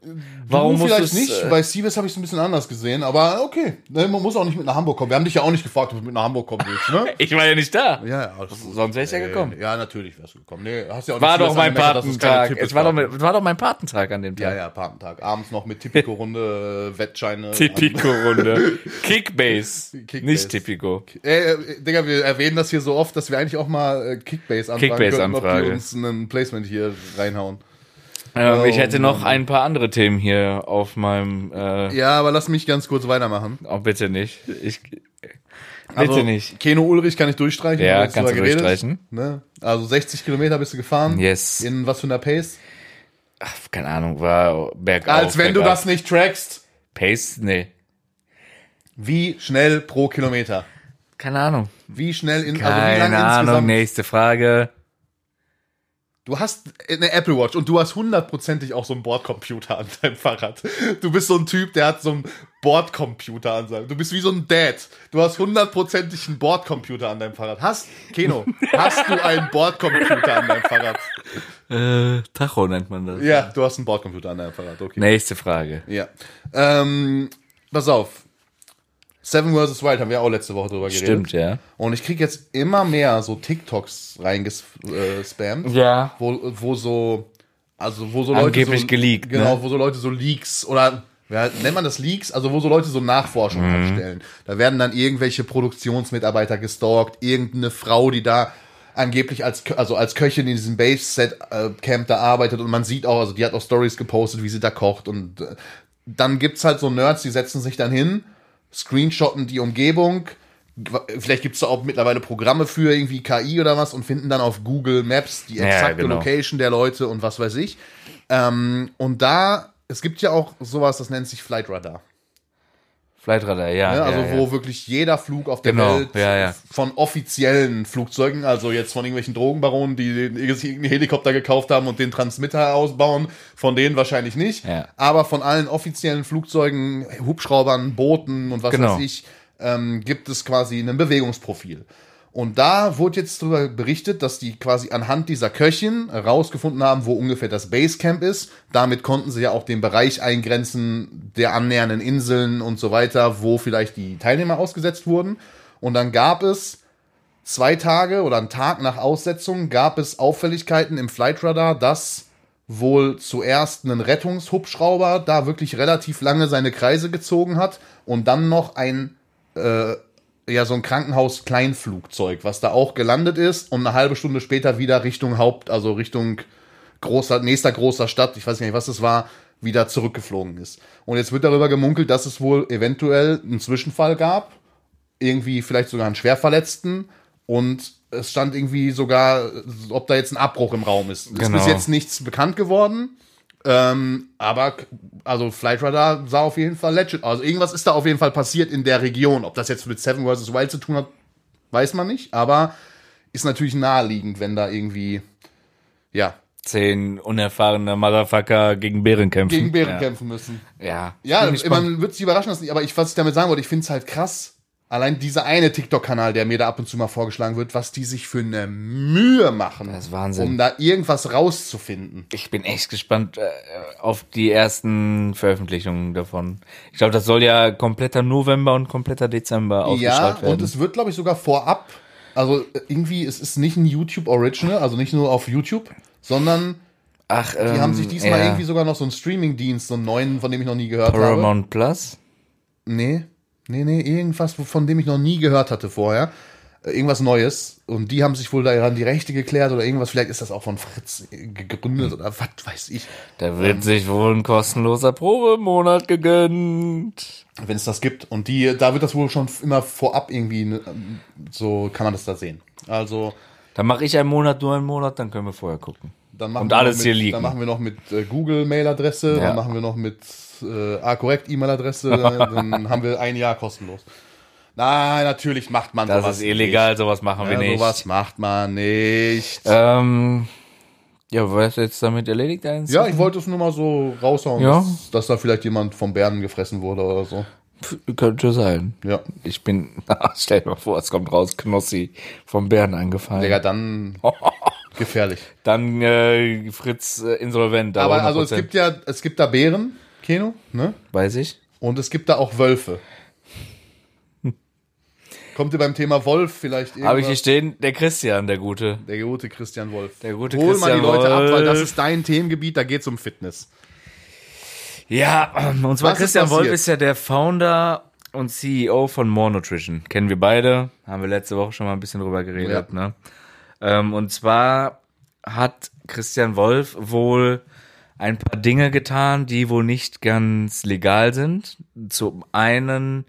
Warum du musst vielleicht nicht? äh, Bei Siebes habe ich es ein bisschen anders gesehen, aber okay. Ne, man muss auch nicht mit nach Hamburg kommen. Wir haben dich ja auch nicht gefragt, ob du mit nach Hamburg kommen willst, ne? Ich war ja nicht da. ja, ja. Sonst wäre ich ja gekommen. Ja, natürlich wärst du gekommen. Nee, hast ja auch War doch mein Patentag. Es war doch, mit- war doch mein Patentag an dem Ja, Tag. ja, Patentag. Abends noch mit Tipico-Runde, äh, Wettscheine. Tipico-Runde. Kickbase. Kickbase. Nicht Tipico. Äh, äh, Digga, wir erwähnen das hier so oft, dass wir eigentlich auch mal äh, Kickbase anfragen Kickbase-Anfrage. könnten, ob die uns ein Placement hier reinhauen. Ähm, ich Oh, hätte noch Mann. ein paar andere Themen hier auf meinem. Äh, Ja, aber lass mich ganz kurz weitermachen. oh, bitte nicht. Ich, bitte Also, nicht. Keno Ulrich kann ich durchstreichen. Ja, kannst du geredet. durchstreichen. Ne? Also 60 Kilometer bist du gefahren. Yes. In was für einer Pace? Ach, keine Ahnung, war bergauf. Als wenn du bergab. das nicht trackst. Pace? Nee. Wie schnell pro Kilometer? Keine Ahnung. Wie schnell in, Keine also wie lange Ahnung. insgesamt? Nächste Frage. Du hast eine Apple Watch und du hast hundertprozentig auch so einen Bordcomputer an deinem Fahrrad. Du bist so ein Typ, der hat so einen Bordcomputer an seinem. Du bist wie so ein Dad. Du hast hundertprozentig einen Bordcomputer an deinem Fahrrad. Hast, Keno, hast du einen Bordcomputer an deinem Fahrrad? Äh, Tacho nennt man das. Ja, du hast einen Bordcomputer an deinem Fahrrad, okay. Nächste Frage. Ja. Ähm, pass auf. Seven vs. Wild haben wir auch letzte Woche drüber geredet. Stimmt, ja. Und ich krieg jetzt immer mehr so TikToks reingespammt. Ja. wo, wo so, also wo so Leute Angeblich so, geleakt, Genau, ne? wo so Leute so Leaks oder ja, nennt man das Leaks? Also wo so Leute so Nachforschung Mhm. anstellen. Da werden dann irgendwelche Produktionsmitarbeiter gestalkt, irgendeine Frau, die da angeblich als also als Köchin in diesem Base Set äh, Camp da arbeitet und man sieht auch, also die hat auch Stories gepostet, wie sie da kocht und äh, dann gibt's halt so Nerds, die setzen sich dann hin, screenshotten die Umgebung, vielleicht gibt's da auch mittlerweile Programme für irgendwie KI oder was und finden dann auf Google Maps die Ja, exakte genau. Location der Leute und was weiß ich. Ähm, und da, es gibt ja auch sowas, das nennt sich Flight Radar. Flightradar, ja. Ne? Also ja, wo ja. wirklich jeder Flug auf der Genau, Welt ja, ja. von offiziellen Flugzeugen, also jetzt von irgendwelchen Drogenbaronen, die irgendeinen Helikopter gekauft haben und den Transmitter ausbauen, von denen wahrscheinlich nicht, Ja. aber von allen offiziellen Flugzeugen, Hubschraubern, Booten und was Genau. weiß ich, ähm, gibt es quasi ein Bewegungsprofil. Und da wurde jetzt darüber berichtet, dass die quasi anhand dieser Köchin herausgefunden haben, wo ungefähr das Basecamp ist. Damit konnten sie ja auch den Bereich eingrenzen der annähernden Inseln und so weiter, wo vielleicht die Teilnehmer ausgesetzt wurden. Und dann gab es zwei Tage oder einen Tag nach Aussetzung gab es Auffälligkeiten im Flightradar, dass wohl zuerst ein Rettungshubschrauber da wirklich relativ lange seine Kreise gezogen hat und dann noch ein äh, ja so ein Krankenhaus-Kleinflugzeug, was da auch gelandet ist und eine halbe Stunde später wieder Richtung Haupt, also Richtung großer, nächster großer Stadt, ich weiß gar nicht, was es war, wieder zurückgeflogen ist. Und jetzt wird darüber gemunkelt, dass es wohl eventuell einen Zwischenfall gab, irgendwie vielleicht sogar einen Schwerverletzten und es stand irgendwie sogar, ob da jetzt ein Abbruch im Raum ist. Es Genau. ist bis jetzt nichts bekannt geworden. Ähm, aber also Flight Radar sah auf jeden Fall legit. aus. Also irgendwas ist da auf jeden Fall passiert in der Region. Ob das jetzt mit Seven vs. Wild zu tun hat, weiß man nicht. Aber ist natürlich naheliegend, wenn da irgendwie ja Zehn unerfahrene Motherfucker gegen Bären kämpfen. gegen Bären ja. kämpfen müssen. Ja. Ja, man wird sich überraschen lassen. Aber ich, was ich damit sagen wollte, ich finde es halt krass. Allein dieser eine TikTok-Kanal, der mir da ab und zu mal vorgeschlagen wird, was die sich für eine Mühe machen, Das ist Wahnsinn. um da irgendwas rauszufinden. Ich bin echt gespannt äh, auf die ersten Veröffentlichungen davon. Ich glaube, das soll ja kompletter November und kompletter Dezember Ja, ausgestrahlt werden. und es wird, glaube ich, sogar vorab. Also äh, irgendwie, es ist nicht ein YouTube Original, also nicht nur auf YouTube, sondern Ach, die ähm, haben sich diesmal ja. irgendwie sogar noch so einen Streaming-Dienst, so einen neuen, von dem ich noch nie gehört habe. Paramount Plus. Nee, nee, nee, irgendwas, von dem ich noch nie gehört hatte vorher. Äh, Irgendwas Neues. Und die haben sich wohl daran die Rechte geklärt oder irgendwas. Vielleicht ist das auch von Fritz äh, gegründet oder was weiß ich. Da wird sich wohl ein kostenloser Probemonat gegönnt. Wenn es das gibt. Und die, da wird das wohl schon immer vorab irgendwie, ne, so kann man das da sehen. Also, Dann mache ich einen Monat, nur einen Monat, dann können wir vorher gucken. Dann machen Und wir alles mit, hier liegen. Dann machen wir noch mit äh, Google-Mail-Adresse, Ja. dann machen wir noch mit äh, A-Korrekt-E-Mail-Adresse, dann haben wir ein Jahr kostenlos. Nein, natürlich macht man Das sowas ist illegal, sowas machen wir Nicht. Ja, nicht. sowas macht man nicht. Ähm, ja, was jetzt damit erledigt? Eins? Ja, ich wollte es nur mal so raushauen, Ja. dass, dass da vielleicht jemand vom Bären gefressen wurde oder so. Könnte sein. Ja. Ich bin, stell dir mal vor, es kommt raus, Knossi vom Bären angefallen. Digga, dann gefährlich. Dann äh, Fritz äh, insolvent. Aber also 100%. es gibt ja, es gibt da Bären, Keno, ne? Weiß ich. Und es gibt da auch Wölfe. Kommt dir beim Thema Wolf vielleicht Habe ich irgendwas? hier stehen, der Christian, der Gute. Der gute Christian Wolf. Der gute Hol mal die Christian Leute ab, weil das Wolf. ist dein Themengebiet, da geht's um Fitness. Ja, und zwar Was ist Christian Wolf ist ja der Founder und CEO von More Nutrition. Kennen wir beide. Haben wir letzte Woche schon mal ein bisschen drüber geredet. Ja. Ne? Ähm, und zwar hat Christian Wolf wohl ein paar Dinge getan, die wohl nicht ganz legal sind. Zum einen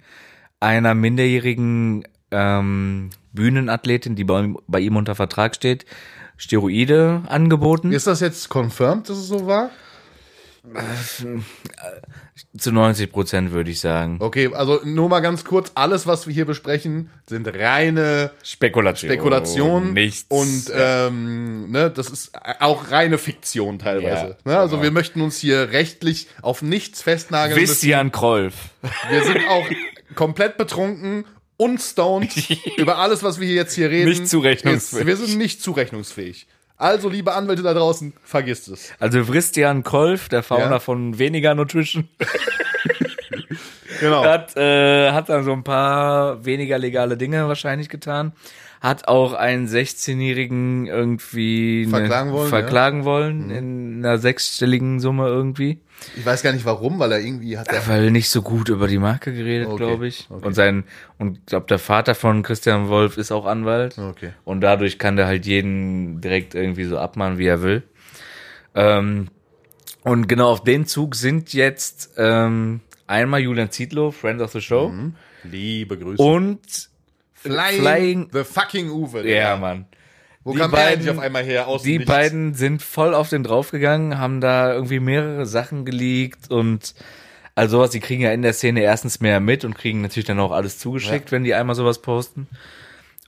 einer minderjährigen ähm, Bühnenathletin, die bei, ihm- bei ihm unter Vertrag steht, Steroide angeboten. Ist das jetzt confirmed, dass es so war? Zu 90 Prozent würde ich sagen. Okay, also nur mal ganz kurz, alles, was wir hier besprechen, sind reine Spekulation. Spekulationen Nichts. und ähm, ne, das ist auch reine Fiktion teilweise. Ja, ne? Also genau. wir möchten uns hier rechtlich auf nichts festnageln. Christian Krolf. Wir sind auch komplett betrunken und stoned über alles, was wir hier jetzt hier reden. Nicht zurechnungsfähig. Ist, wir sind nicht zurechnungsfähig. Also, liebe Anwälte da draußen, vergisst es. Also Christian Kolf, der Founder Ja. von Weniger Nutrition, Genau. hat, äh, hat dann so ein paar weniger legale Dinge wahrscheinlich getan. Hat auch einen 16-Jährigen irgendwie ne- Verklagen wollen, verklagen wollen in einer sechsstelligen Summe irgendwie. Ich weiß gar nicht warum, weil er irgendwie hat er. Weil nicht so gut über die Marke geredet, Okay, glaube ich. okay. Und sein, und ich glaube, der Vater von Christian Wolf ist auch Anwalt. Okay. Und dadurch kann der halt jeden direkt irgendwie so abmahnen, wie er will. Ähm, und genau auf den Zug sind jetzt ähm, einmal Julian Zietlow, Friend of the Show, Liebe Grüße. und Flying, Flying- the fucking Uwe. Digga. ja, Mann. Wo die kam beiden- eigentlich auf einmal her? Aus Die beiden sind voll auf den draufgegangen, haben da irgendwie mehrere Sachen geleakt und all sowas. Die kriegen ja in der Szene erstens mehr mit und kriegen natürlich dann auch alles zugeschickt, wenn die einmal sowas posten.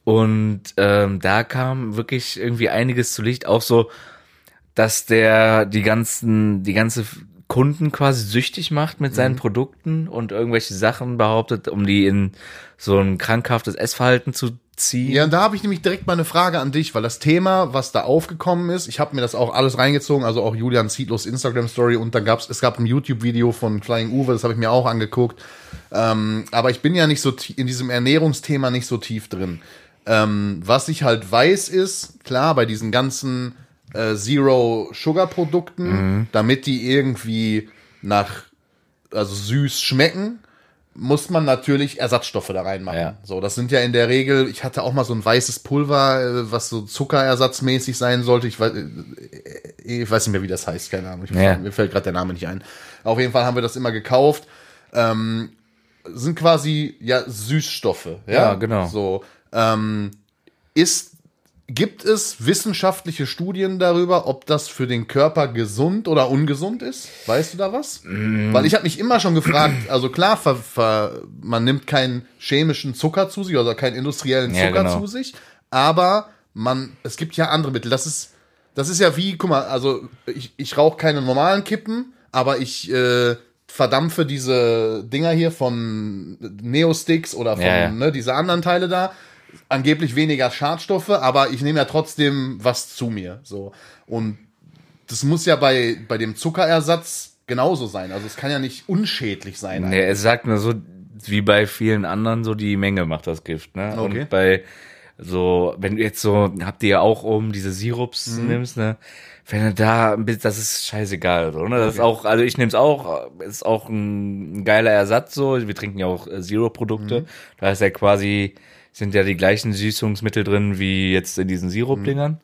Und ähm, da kam wirklich irgendwie einiges zu Licht. Auch so, dass der die ganzen, die ganze Kunden quasi süchtig macht mit Mhm. seinen Produkten und irgendwelche Sachen behauptet, um die in so ein krankhaftes Essverhalten zu ziehen. Ja, und da habe ich nämlich direkt mal eine Frage an dich, weil das Thema, was da aufgekommen ist, ich habe mir das auch alles reingezogen, also auch Julian Zietlos Instagram Story und dann gab's es gab ein YouTube Video von Flying Uwe, das habe ich mir auch angeguckt. Ähm, aber ich bin ja nicht so in diesem Ernährungsthema nicht so tief drin. Ähm, was ich halt weiß ist, klar, bei diesen ganzen äh, Zero Sugar Produkten, damit die irgendwie nach also süß schmecken, muss man natürlich Ersatzstoffe da reinmachen. Ja. So, das sind ja in der Regel, ich hatte auch mal so ein weißes Pulver, äh, was so zuckerersatzmäßig sein sollte. Ich weiß, äh, ich weiß nicht mehr, wie das heißt, keine Ahnung. Ja. Mir fällt gerade der Name nicht ein. Auf jeden Fall haben wir das immer gekauft. Ähm, sind quasi ja Süßstoffe. Ja, Ja, genau. So ähm, ist Gibt es wissenschaftliche Studien darüber, ob das für den Körper gesund oder ungesund ist? Weißt du da was? Mm. Weil ich habe mich immer schon gefragt, also klar, ver, ver, man nimmt keinen chemischen Zucker zu sich oder keinen industriellen Ja, Zucker genau. zu sich, aber man, es gibt ja andere Mittel. Das ist, das ist ja wie, guck mal, also ich, ich rauche keine normalen Kippen, aber ich äh, verdampfe diese Dinger hier von Neosticks oder von Ja, ja. Ne, diese anderen Teile da. Angeblich weniger Schadstoffe, aber ich nehme ja trotzdem was zu mir. So. Und das muss ja bei, bei dem Zuckerersatz genauso sein. Also es kann ja nicht unschädlich sein. Nee, es sagt nur so, wie bei vielen anderen, so die Menge macht das Gift, ne? Okay. Und bei so, wenn du jetzt so, habt ihr ja auch oben diese Sirups Mhm. nimmst, ne? Wenn du da, das ist scheißegal, so, ne? Das ist auch, also ich nehme es auch, ist auch ein, geiler Ersatz, so. Wir trinken ja auch äh, Zero-Produkte. Mhm. Da ist ja quasi sind ja die gleichen Süßungsmittel drin wie jetzt in diesen Sirup-Dingern.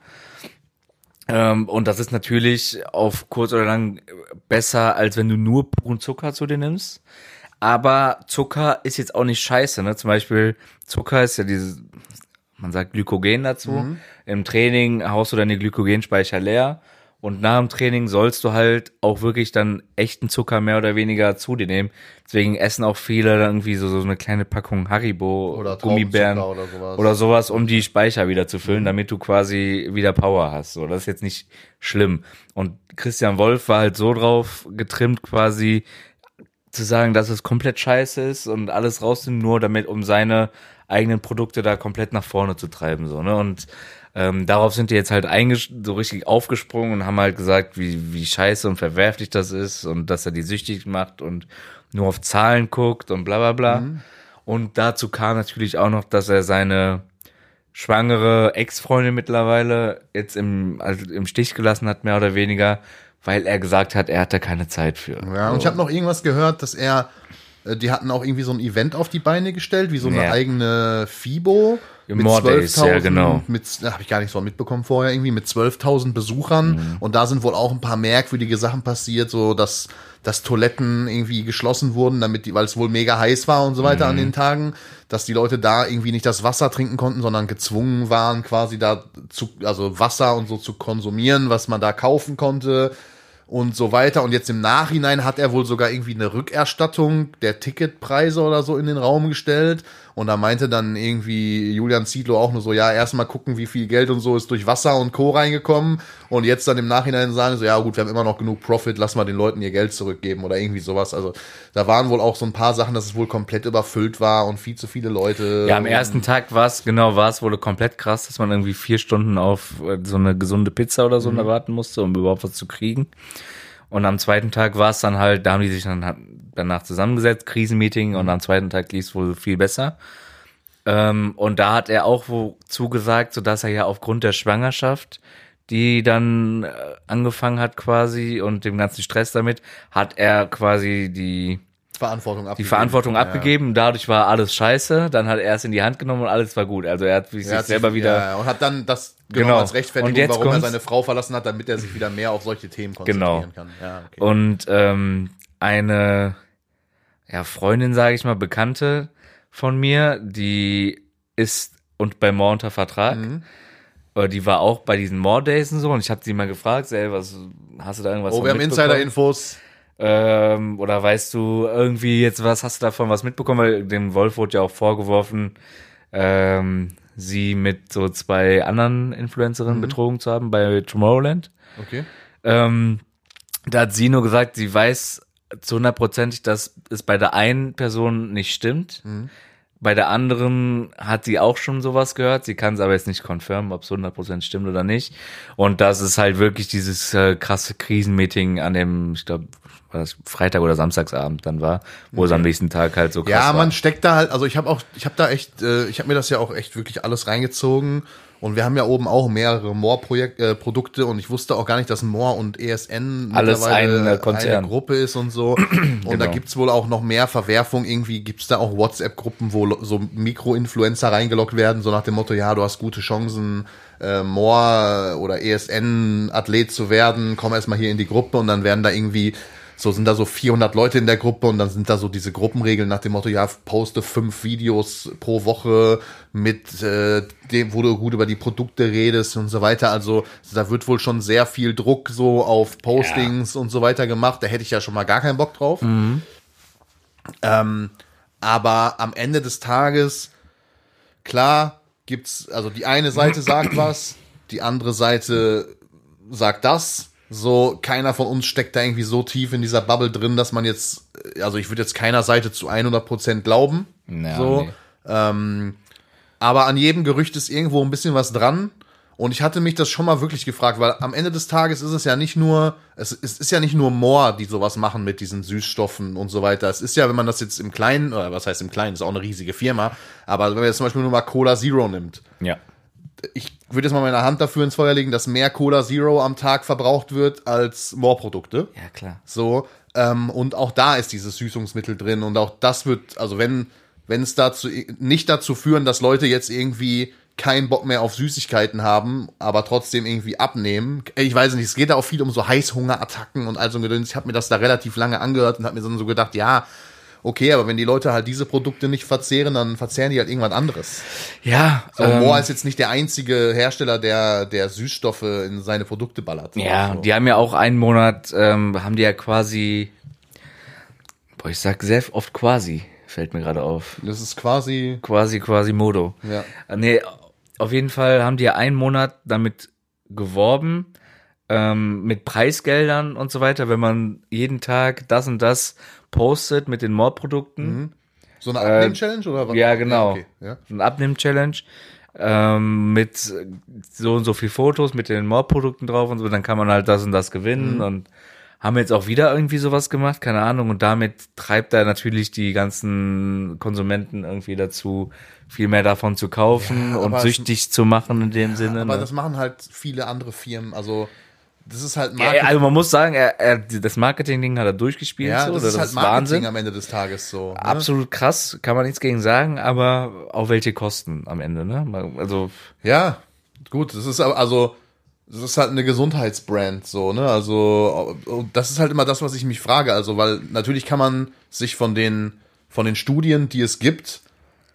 Ähm, und das ist natürlich auf kurz oder lang besser, als wenn du nur puren Zucker zu dir nimmst. Aber Zucker ist jetzt auch nicht scheiße, ne? Zum Beispiel Zucker ist ja dieses, man sagt Glykogen dazu. Im Training haust du deine Glykogenspeicher leer. Und nach dem Training sollst du halt auch wirklich dann echten Zucker mehr oder weniger zu dir nehmen. Deswegen essen auch viele dann irgendwie so, so eine kleine Packung Haribo, Oder Gummibären oder sowas. oder sowas, um die Speicher wieder zu füllen, damit du quasi wieder Power hast. So, das ist jetzt nicht schlimm. Und Christian Wolf war halt so drauf getrimmt, quasi zu sagen, dass es komplett scheiße ist und alles rausnehmen, nur damit, um seine eigenen Produkte da komplett nach vorne zu treiben, so, ne? Und ähm, darauf sind die jetzt halt so richtig aufgesprungen und haben halt gesagt, wie, wie scheiße und verwerflich das ist und dass er die süchtig macht und nur auf Zahlen guckt und bla bla bla. Und dazu kam natürlich auch noch, dass er seine schwangere Ex-Freundin mittlerweile jetzt im, also im Stich gelassen hat, mehr oder weniger, weil er gesagt hat, er hatte keine Zeit für. Ja, und ich habe noch irgendwas gehört, dass er, äh, die hatten auch irgendwie so ein Event auf die Beine gestellt, wie so eine Ja. eigene FIBO. More Days, ja, genau. Mit, habe ich gar nicht so mitbekommen vorher, irgendwie mit 12.000 Besuchern. Mhm. Und da sind wohl auch ein paar merkwürdige Sachen passiert, so dass, dass Toiletten irgendwie geschlossen wurden, damit die, weil es wohl mega heiß war und so weiter Mhm. an den Tagen, dass die Leute da irgendwie nicht das Wasser trinken konnten, sondern gezwungen waren, quasi da zu, also Wasser und so zu konsumieren, was man da kaufen konnte und so weiter. Und jetzt im Nachhinein hat er wohl sogar irgendwie eine Rückerstattung der Ticketpreise oder so in den Raum gestellt. Und da meinte dann irgendwie Julian Ziedlow auch nur so, ja, erstmal gucken, wie viel Geld und so ist durch Wasser und Co. reingekommen. Und jetzt dann im Nachhinein sagen so, ja gut, wir haben immer noch genug Profit, lass mal den Leuten ihr Geld zurückgeben oder irgendwie sowas. Also da waren wohl auch so ein paar Sachen, dass es wohl komplett überfüllt war und viel zu viele Leute. Ja, am ersten Tag war es, genau, war es wohl komplett krass, dass man irgendwie vier Stunden auf äh, so eine gesunde Pizza oder so Mhm. warten musste, um überhaupt was zu kriegen. Und am zweiten Tag war es dann halt, da haben die sich dann danach zusammengesetzt, Krisenmeeting, und am zweiten Tag lief es wohl viel besser. Ähm, und da hat er auch wo zugesagt, so dass er ja aufgrund der Schwangerschaft, die dann äh, angefangen hat quasi und dem ganzen Stress damit, hat er quasi die Verantwortung abgegeben. die Verantwortung Ja. abgegeben. Dadurch war alles scheiße. Dann hat er es in die Hand genommen und alles war gut. Also er hat sich Er hat selber sich, wieder Ja, und hat dann das genommen Genau. als Rechtfertigung, warum er seine Frau verlassen hat, damit er sich wieder mehr auf solche Themen konzentrieren Genau. kann. Ja, okay. und ähm, eine ja, Freundin, sage ich mal, Bekannte von mir, die ist und bei More unter Vertrag. Mhm. Die war auch bei diesen More Days und so und ich habe sie mal gefragt, ey, was hast du da irgendwas oh, wir haben? Insider-Infos. Ähm, oder weißt du irgendwie jetzt was, hast du davon was mitbekommen? Weil dem Wolf wurde ja auch vorgeworfen, ähm, sie mit so zwei anderen Mhm. Influencerinnen betrogen zu haben bei Tomorrowland. Okay. Ähm, da hat sie nur gesagt, sie weiß zu hundertprozentig, dass es bei der einen Person nicht stimmt. Mhm. Bei der anderen hat sie auch schon sowas gehört. Sie kann es aber jetzt nicht confirmen, ob es 100% stimmt oder nicht. Und das ist halt wirklich dieses äh, krasse Krisenmeeting an dem, ich glaube, Freitag oder Samstagsabend dann war, wo es am nächsten Tag halt so krass Ja, war. man steckt da halt, also ich habe auch, ich habe da echt, äh, ich habe mir das ja auch echt wirklich alles reingezogen und wir haben ja oben auch mehrere Moore-Produkte äh, und ich wusste auch gar nicht, dass Moore und ESN Alles mittlerweile ein, äh, eine Gruppe ist und so. Und da Genau. gibt's wohl auch noch mehr Verwerfung, irgendwie gibt's da auch WhatsApp-Gruppen, wo so Mikro-Influencer reingeloggt werden, so nach dem Motto, ja, du hast gute Chancen, äh, Moore oder ESN-Athlet zu werden, komm erstmal hier in die Gruppe und dann werden da irgendwie so sind da so 400 Leute in der Gruppe und dann sind da so diese Gruppenregeln nach dem Motto, ja, poste fünf Videos pro Woche mit äh, dem, wo du gut über die Produkte redest und so weiter. Also da wird wohl schon sehr viel Druck so auf Postings und so weiter gemacht. Da hätte ich ja schon mal gar keinen Bock drauf. Ähm, aber am Ende des Tages, klar, gibt's, also die eine Seite sagt was, die andere Seite sagt das. So, keiner von uns steckt da irgendwie so tief in dieser Bubble drin, dass man jetzt, also ich würde jetzt keiner Seite zu 100% glauben. Ja, so. nee. Ähm, aber an jedem Gerücht ist irgendwo ein bisschen was dran. Und ich hatte mich das schon mal wirklich gefragt, weil am Ende des Tages ist es ja nicht nur, es, es ist ja nicht nur Moore, die sowas machen mit diesen Süßstoffen und so weiter. Es ist ja, wenn man das jetzt im Kleinen, oder was heißt im Kleinen, ist auch eine riesige Firma, aber wenn man jetzt zum Beispiel nur mal Cola Zero nimmt, Ja. Ich würde jetzt mal meine Hand dafür ins Feuer legen, dass mehr Cola Zero am Tag verbraucht wird als Moore-Produkte. Ja, klar. So, ähm, und auch da ist dieses Süßungsmittel drin und auch das wird, also wenn wenn es dazu nicht dazu führen, dass Leute jetzt irgendwie keinen Bock mehr auf Süßigkeiten haben, aber trotzdem irgendwie abnehmen. Ich weiß nicht, es geht da auch viel um so Heißhungerattacken und all so ein Gedöns. Ich habe mir das da relativ lange angehört und habe mir dann so gedacht, ja, okay, aber wenn die Leute halt diese Produkte nicht verzehren, dann verzehren die halt irgendwas anderes. Ja, So, ähm, Moa ist jetzt nicht der einzige Hersteller, der, der Süßstoffe in seine Produkte ballert. Ja, so. die haben ja auch einen Monat, ähm, haben die ja quasi, boah, ich sag sehr oft quasi, fällt mir gerade auf. Das ist quasi, Quasi, quasi Modo. ja. Äh, Nee, auf jeden Fall haben die ja einen Monat damit geworben, ähm, mit Preisgeldern und so weiter, wenn man jeden Tag das und das postet mit den More-Produkten. So eine Abnehm-Challenge oder was? Äh, ja, genau. okay, ja. So ein Abnehm-Challenge ähm, mit so und so viel Fotos mit den More-Produkten drauf und so, dann kann man halt das und das gewinnen Mhm. und haben jetzt auch wieder irgendwie sowas gemacht, keine Ahnung, und damit treibt er natürlich die ganzen Konsumenten irgendwie dazu, viel mehr davon zu kaufen Ja, und süchtig zu machen in dem Sinne. Aber ne? das machen halt viele andere Firmen. Also, das ist halt Marketing. also man muss sagen, er, er, das Marketing-Ding hat er durchgespielt, Ja, so, das ist halt ist Marketing Wahnsinn. am Ende des Tages so. Ne? Absolut krass, kann man nichts gegen sagen, aber auf welche Kosten am Ende, ne? Also, Ja, gut, das ist aber, also, das ist halt eine Gesundheitsbrand, so, ne? Also, das ist halt immer das, was ich mich frage. Also, weil natürlich kann man sich von den, von den Studien, die es gibt,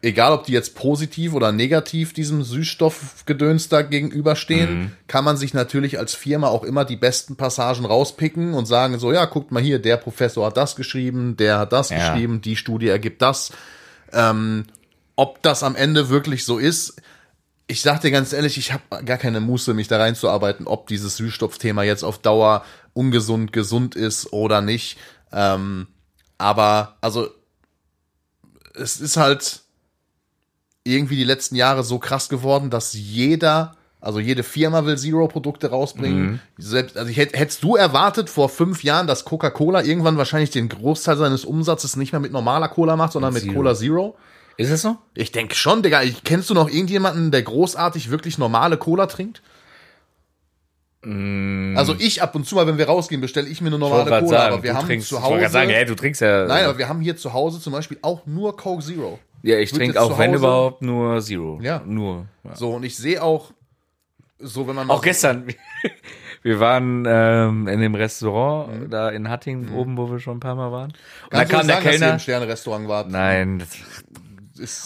egal ob die jetzt positiv oder negativ diesem Süßstoffgedöns da gegenüberstehen, kann man sich natürlich als Firma auch immer die besten Passagen rauspicken und sagen so, ja, guckt mal hier, der Professor hat das geschrieben, der hat das Ja. geschrieben, die Studie ergibt das. Ähm, ob das am Ende wirklich so ist, ich sag dir ganz ehrlich, ich habe gar keine Muße, mich da reinzuarbeiten, ob dieses Süßstoffthema jetzt auf Dauer ungesund, gesund ist oder nicht. Ähm, aber, also, es ist halt irgendwie die letzten Jahre so krass geworden, dass jeder, also jede Firma will Zero-Produkte rausbringen. Selbst, also ich hätt, hättest du erwartet vor fünf Jahren, dass Coca-Cola irgendwann wahrscheinlich den Großteil seines Umsatzes nicht mehr mit normaler Cola macht, sondern mit Zero. Cola Zero? ist es so? Ich denke schon, Digga. Ich, kennst du noch irgendjemanden, der großartig wirklich normale Cola trinkt? Also ich ab und zu mal, wenn wir rausgehen, bestelle ich mir eine normale Cola, sagen, aber wir haben trinkst, zu ich Hause. sagen, hey, du trinkst ja. Nein, aber wir haben hier zu Hause zum Beispiel auch nur Coke Zero. Ja, ich trinke auch, wenn überhaupt, nur Zero. Ja. Nur. Ja. So, und ich sehe auch, so wenn man Auch so- gestern. Wir waren ähm, in dem Restaurant da in Hattingen oben, wo wir schon ein paar Mal waren. Und dann Kannst kam der sagen, dass ihr Kellner. im Sterne-Restaurant wart? Nein.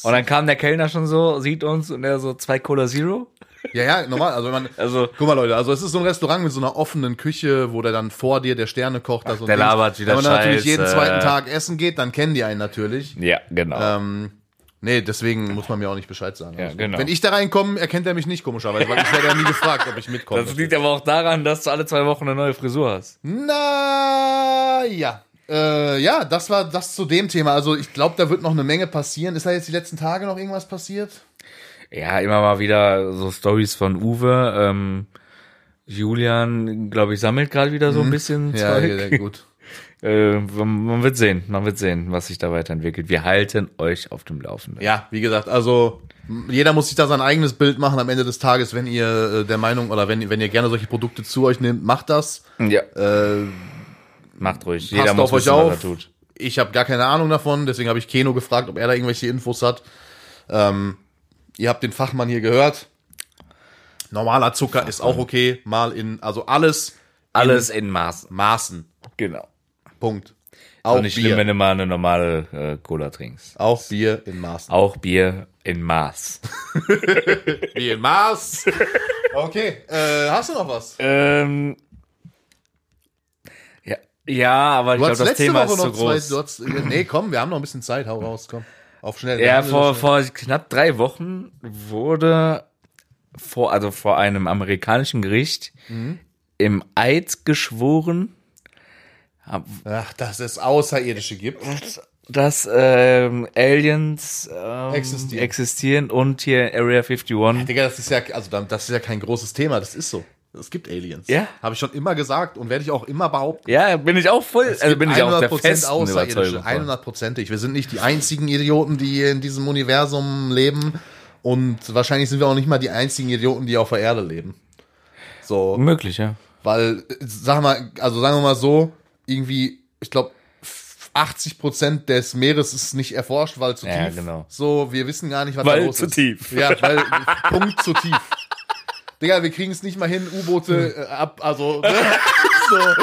Und dann kam der Kellner schon so, sieht uns und er so zwei Cola Zero. ja, ja, normal. Also wenn man, Also Guck mal, Leute, also es ist so ein Restaurant mit so einer offenen Küche, wo der dann vor dir der Sterne kocht. Also der labert wieder Wenn man natürlich Scheiße. jeden zweiten Tag essen geht, dann kennen die einen natürlich. ja, genau. Ähm, nee, deswegen muss man mir auch nicht Bescheid sagen. Ja, Also, genau. Wenn ich da reinkomme, erkennt er mich nicht komischerweise, weil ich werde ja nie gefragt, ob ich mitkomme. das liegt aber auch daran, dass du alle zwei Wochen eine neue Frisur hast. Na ja. Äh, ja, das war das zu dem Thema. Also ich glaube, da wird noch eine Menge passieren. Ist da jetzt die letzten Tage noch irgendwas passiert? Ja, immer mal wieder so Stories von Uwe. Ähm, Julian, glaube ich, sammelt gerade wieder so ein bisschen Mhm. Ja, Zeug. ja, gut. Äh, man wird sehen, man wird sehen, was sich da weiterentwickelt. Wir halten euch auf dem Laufenden. Ja, wie gesagt, also jeder muss sich da sein eigenes Bild machen am Ende des Tages, wenn ihr äh, der Meinung oder wenn, wenn ihr gerne solche Produkte zu euch nehmt, macht das. ja Äh, macht ruhig. passt Jeder muss auf euch wissen, was auf. er tut. Ich habe gar keine Ahnung davon, deswegen habe ich Keno gefragt, ob er da irgendwelche Infos hat. Ähm, ihr habt den Fachmann hier gehört. Normaler Zucker ist auch okay, mal in, also alles Alles in Maßen. Maßen. Genau. Punkt. Auch Auch nicht Bier. schlimm, wenn du mal eine normale äh, Cola trinkst. auch Bier in Maßen. Auch Bier in Maß. Bier in Maß. Okay, äh, hast du noch was? ähm, ja, ja, aber ich glaube, das Thema Woche ist zu zwei, groß. du hast, nee, komm, wir haben noch ein bisschen Zeit, hau raus, komm. Auf schnell. Ja, vor, vor knapp drei Wochen wurde vor, also vor einem amerikanischen Gericht Mhm. im Eid geschworen, Ach, dass es Außerirdische gibt. dass ähm, Aliens ähm, Existieren. existieren und hier Area 51. Digga, das ist ja, also das ist ja kein großes Thema, das ist so. Es gibt Aliens. Ja. Habe ich schon immer gesagt und werde ich auch immer behaupten. Ja, bin ich auch voll, also bin ich auch der 100% festen Außerirdische, Überzeugung. von. 100 Prozentig. Wir sind nicht die einzigen Idioten, die in diesem Universum leben. Und wahrscheinlich sind wir auch nicht mal die einzigen Idioten, die auf der Erde leben. So, Möglich, ja. weil, äh, sag mal, also sagen wir mal so, irgendwie, ich glaube, 80 Prozent des Meeres ist nicht erforscht, weil zu Ja, tief. genau. So, wir wissen gar nicht, was da Weil los zu ist. tief. Ja, weil Punkt zu tief. Digga, wir kriegen es nicht mal hin, U-Boote äh, ab, also ne? so,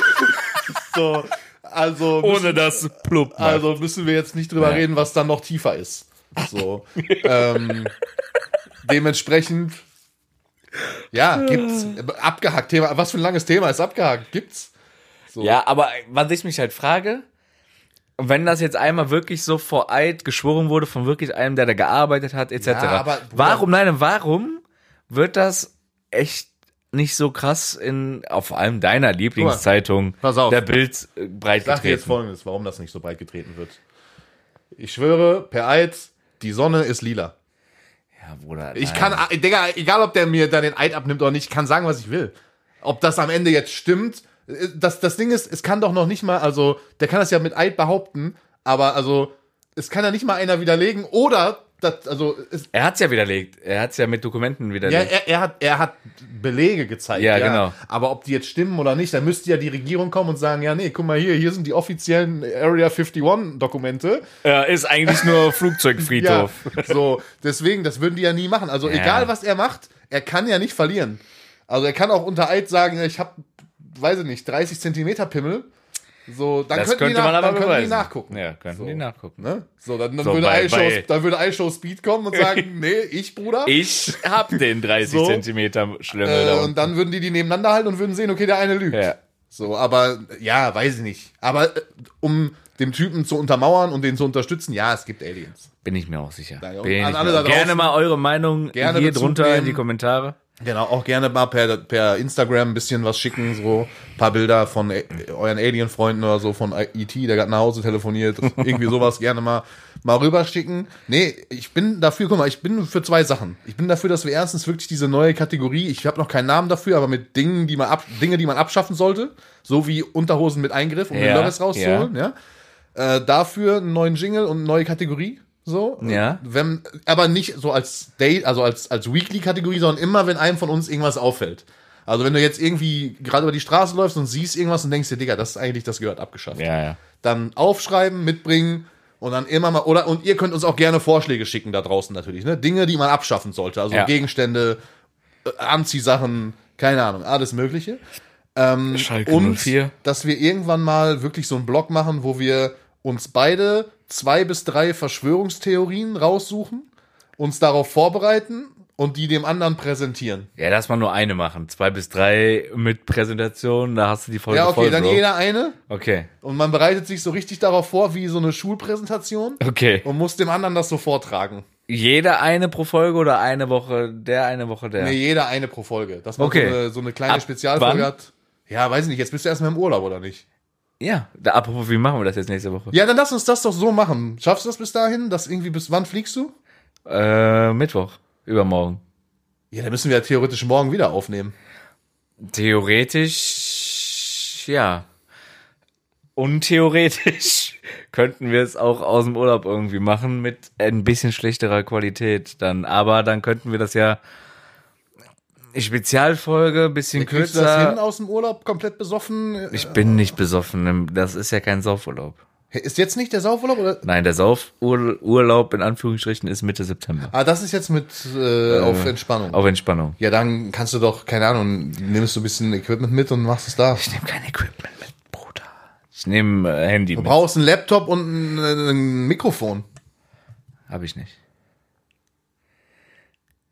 so, also müssen, das plupp. also müssen wir jetzt nicht drüber Ja. reden, was dann noch tiefer ist. So, ähm, dementsprechend, ja, gibt's abgehakt Thema. Was für ein langes Thema ist abgehakt? Gibt's? So. Ja, aber was ich mich halt frage, wenn das jetzt einmal wirklich so vor Eid geschworen wurde von wirklich einem, der da gearbeitet hat, etc. Ja, aber, Bruder- warum, nein, warum wird das echt nicht so krass in, auf vor allem deiner Lieblingszeitung, pass auf. der Bild, äh, breit Ich sag dir jetzt getreten? folgendes, warum das nicht so breit getreten wird. Ich schwöre, per Eid, die Sonne ist lila. Ja, Bruder. Ich nein. kann, Digga, egal ob der mir da den Eid abnimmt oder nicht, ich kann sagen, was ich will. Ob das am Ende jetzt stimmt, äh, das, das Ding ist, es kann doch noch nicht mal, also, der kann das ja mit Eid behaupten, aber also, es kann ja nicht mal einer widerlegen oder, das, also, es, Er hat's ja widerlegt. Er hat's ja mit Dokumenten ja, widerlegt. er, er, hat, er hat Belege gezeigt. Ja, genau. Aber ob die jetzt stimmen oder nicht, dann müsste ja die Regierung kommen und sagen, ja, nee, guck mal hier, hier sind die offiziellen Area 51 Dokumente. Er ist eigentlich nur Flugzeugfriedhof. Ja, so, deswegen, das würden die ja nie machen. Also egal, was er macht, er kann ja nicht verlieren. Also er kann auch unter Eid sagen, ich habe, weiß ich nicht, 30 Zentimeter Pimmel. So, dann Das könnten die, könnte man nach, aber dann könnten die nachgucken. Ja, könnten So. die nachgucken. Ne? So, dann, dann, So, würde bei- iShow, bei- dann würde iShow Speed kommen und sagen, nee, ich, Bruder. Ich hab den 30 So. Zentimeter Schlümmel äh, und dann würden die die nebeneinander halten und würden sehen, okay, der eine lügt. Ja. So, aber ja, weiß ich nicht. Aber äh, um dem Typen zu untermauern und den zu unterstützen, ja, es gibt Aliens. Bin ich mir auch sicher. Bin ich mir auch. Gerne mal eure Meinung hier Bezug drunter in nehmen. die Kommentare. Genau, auch gerne mal per, per Instagram ein bisschen was schicken, so ein paar Bilder von äh, euren Alien-Freunden oder so, von E.T., der gerade nach Hause telefoniert, irgendwie sowas gerne mal, mal rüberschicken. Nee, ich bin dafür, guck mal, ich bin für zwei Sachen. Ich bin dafür, dass wir erstens wirklich diese neue Kategorie, ich habe noch keinen Namen dafür, aber mit Dingen, die man ab, Dinge, die man abschaffen sollte, so wie Unterhosen mit Eingriff, um den Ja, Loris rauszuholen, ja. Äh, dafür einen neuen Jingle und eine neue Kategorie. So, Ja. wenn, aber nicht so als Day, also als, als Weekly-Kategorie, sondern immer, wenn einem von uns irgendwas auffällt. Also wenn du jetzt irgendwie gerade über die Straße läufst und siehst irgendwas und denkst dir, Digga, das ist eigentlich, das gehört abgeschafft. Ja, ja. Dann aufschreiben, mitbringen und dann immer mal, oder, und ihr könnt uns auch gerne Vorschläge schicken da draußen natürlich, ne? Dinge, die man abschaffen sollte. Also Ja. Gegenstände, äh, Anziehsachen, keine Ahnung, alles Mögliche. Ähm, Schalke und 04. dass wir irgendwann mal wirklich so einen Blog machen, wo wir uns beide zwei bis drei Verschwörungstheorien raussuchen, uns darauf vorbereiten und die dem anderen präsentieren. Ja, lass mal nur eine machen. Zwei bis drei mit Präsentation, da hast du die Folge Ja, okay, voll, dann Bro. jeder eine Okay, und man bereitet sich so richtig darauf vor, wie so eine Schulpräsentation okay. und muss dem anderen das so vortragen. Jeder eine pro Folge oder eine Woche der, eine Woche der? Nee, jeder eine pro Folge. Dass man Okay. so, eine, so eine kleine Ab Spezialfolge wann? hat. Ja, weiß ich nicht, jetzt bist du erstmal im Urlaub, oder nicht? Ja, da, apropos, wie machen wir das jetzt nächste Woche? Ja, dann lass uns das doch so machen. Schaffst du das bis dahin? Das irgendwie bis wann fliegst du? Äh, Mittwoch, übermorgen. Ja, dann müssen wir ja theoretisch morgen wieder aufnehmen. Theoretisch, ja. Untheoretisch könnten wir es auch aus dem Urlaub irgendwie machen mit ein bisschen schlechterer Qualität dann. Aber dann könnten wir das ja Spezialfolge, bisschen Kriegst du das hin kürzer. aus dem Urlaub komplett besoffen? Ich bin nicht besoffen. Das ist ja kein Saufurlaub. Ist jetzt nicht der Saufurlaub? Oder? Nein, der Saufurlaub in Anführungsstrichen ist Mitte September. Ah, das ist jetzt mit äh, auf Entspannung. Auf Entspannung. Ja, dann kannst du doch, keine Ahnung, nimmst du ein bisschen Equipment mit und machst es da. Ich nehme kein Equipment mit, Bruder. Ich nehme äh, Handy Du mit. brauchst einen Laptop und ein, ein Mikrofon. Habe ich nicht.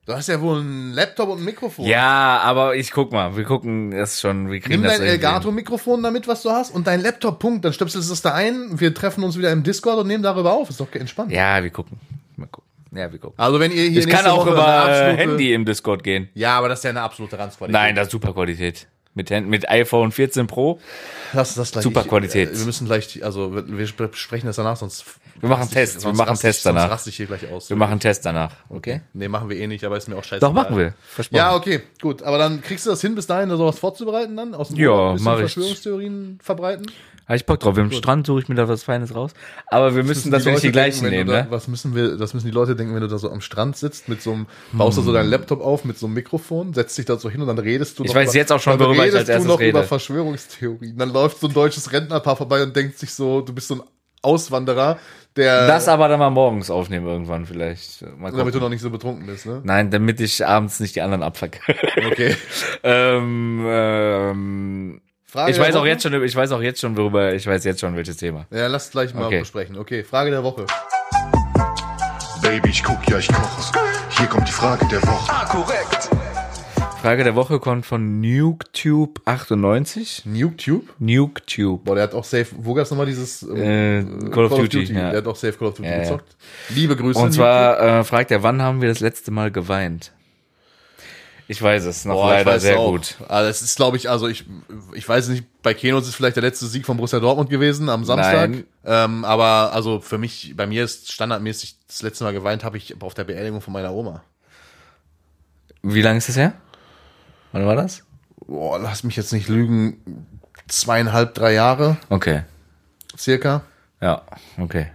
Du hast ja wohl einen Laptop und ein Mikrofon. Ja, aber ich guck mal. Wir gucken das schon. Wir kriegen Nimm das dein. Elgato-Mikrofon damit, was du hast, und dein Laptop, Punkt. Dann stöpselst du es da ein. Wir treffen uns wieder im Discord und nehmen darüber auf. Ist doch entspannt. Ja, wir gucken. Mal gucken. Ja, wir gucken. Also wenn ihr hier Ich kann auch Woche über äh, absolute- Handy im Discord gehen. Ja, aber das ist ja eine absolute Ranzqualität. Nein, das ist super Qualität. Mit, mit iPhone 14 Pro. Lass das gleich. Super ich- Qualität. Wir müssen gleich, also wir besprechen das danach, sonst. Wir machen Tests, wir machen Tests danach. Sonst raste ich hier gleich aus. Wir machen einen Test danach. Okay? Nee, machen wir eh nicht, aber ist mir auch scheiße. Doch, machen wir. Versprochen. Ja, okay, gut. Aber dann kriegst du das hin, bis dahin sowas vorzubereiten dann? Aus dem Ja, mach ich. Verschwörungstheorien verbreiten? Habe ich Bock drauf. Am Strand suche ich mir da was Feines raus. Aber wir müssen, dass wir nicht die gleichen denken, nehmen, du da, ne? Was müssen wir, das müssen die Leute denken, wenn du da so am Strand sitzt mit so einem, baust du so deinen Laptop auf mit so einem Mikrofon, setzt dich da so hin und dann redest du Ich noch weiß über- jetzt auch schon, worüber ich redest als du erstes noch rede. über Verschwörungstheorien. Dann läuft so ein deutsches Rentnerpaar vorbei und denkt sich so, du bist so ein Auswanderer, der, Das aber dann mal morgens aufnehmen irgendwann vielleicht. Damit du noch nicht so betrunken bist, ne? Nein, damit ich abends nicht die anderen abfuck. Okay. ähm, ähm, Frage ich weiß auch jetzt schon, ich weiß auch jetzt schon, worüber, ich weiß jetzt schon welches Thema. Ja, lass gleich mal Okay. besprechen. Okay, Frage der Woche. Baby, ich guck, ja, ich koche. Hier kommt die Frage der Woche. Ah, korrekt. Frage der Woche kommt von NukeTube98. NukeTube? NukeTube. Boah, der hat auch safe, wo gab's nochmal dieses ähm, Äh, Call of Duty, ja. Der hat auch safe Call of Duty Ja, ja. gezockt. Liebe Grüße. Und zwar äh, fragt er, wann haben wir das letzte Mal geweint? Ich weiß es noch Boah, leider sehr auch. gut. Also das ist, glaube ich, also ich, ich weiß nicht, bei Keno ist es vielleicht der letzte Sieg von Borussia Dortmund gewesen am Samstag. Nein. Ähm, aber also für mich, bei mir ist standardmäßig das letzte Mal geweint habe ich auf der Beerdigung von meiner Oma. Wie lange ist das her? Wann war das? Boah, lass mich jetzt nicht lügen, zweieinhalb, drei Jahre Okay. circa. Ja, okay.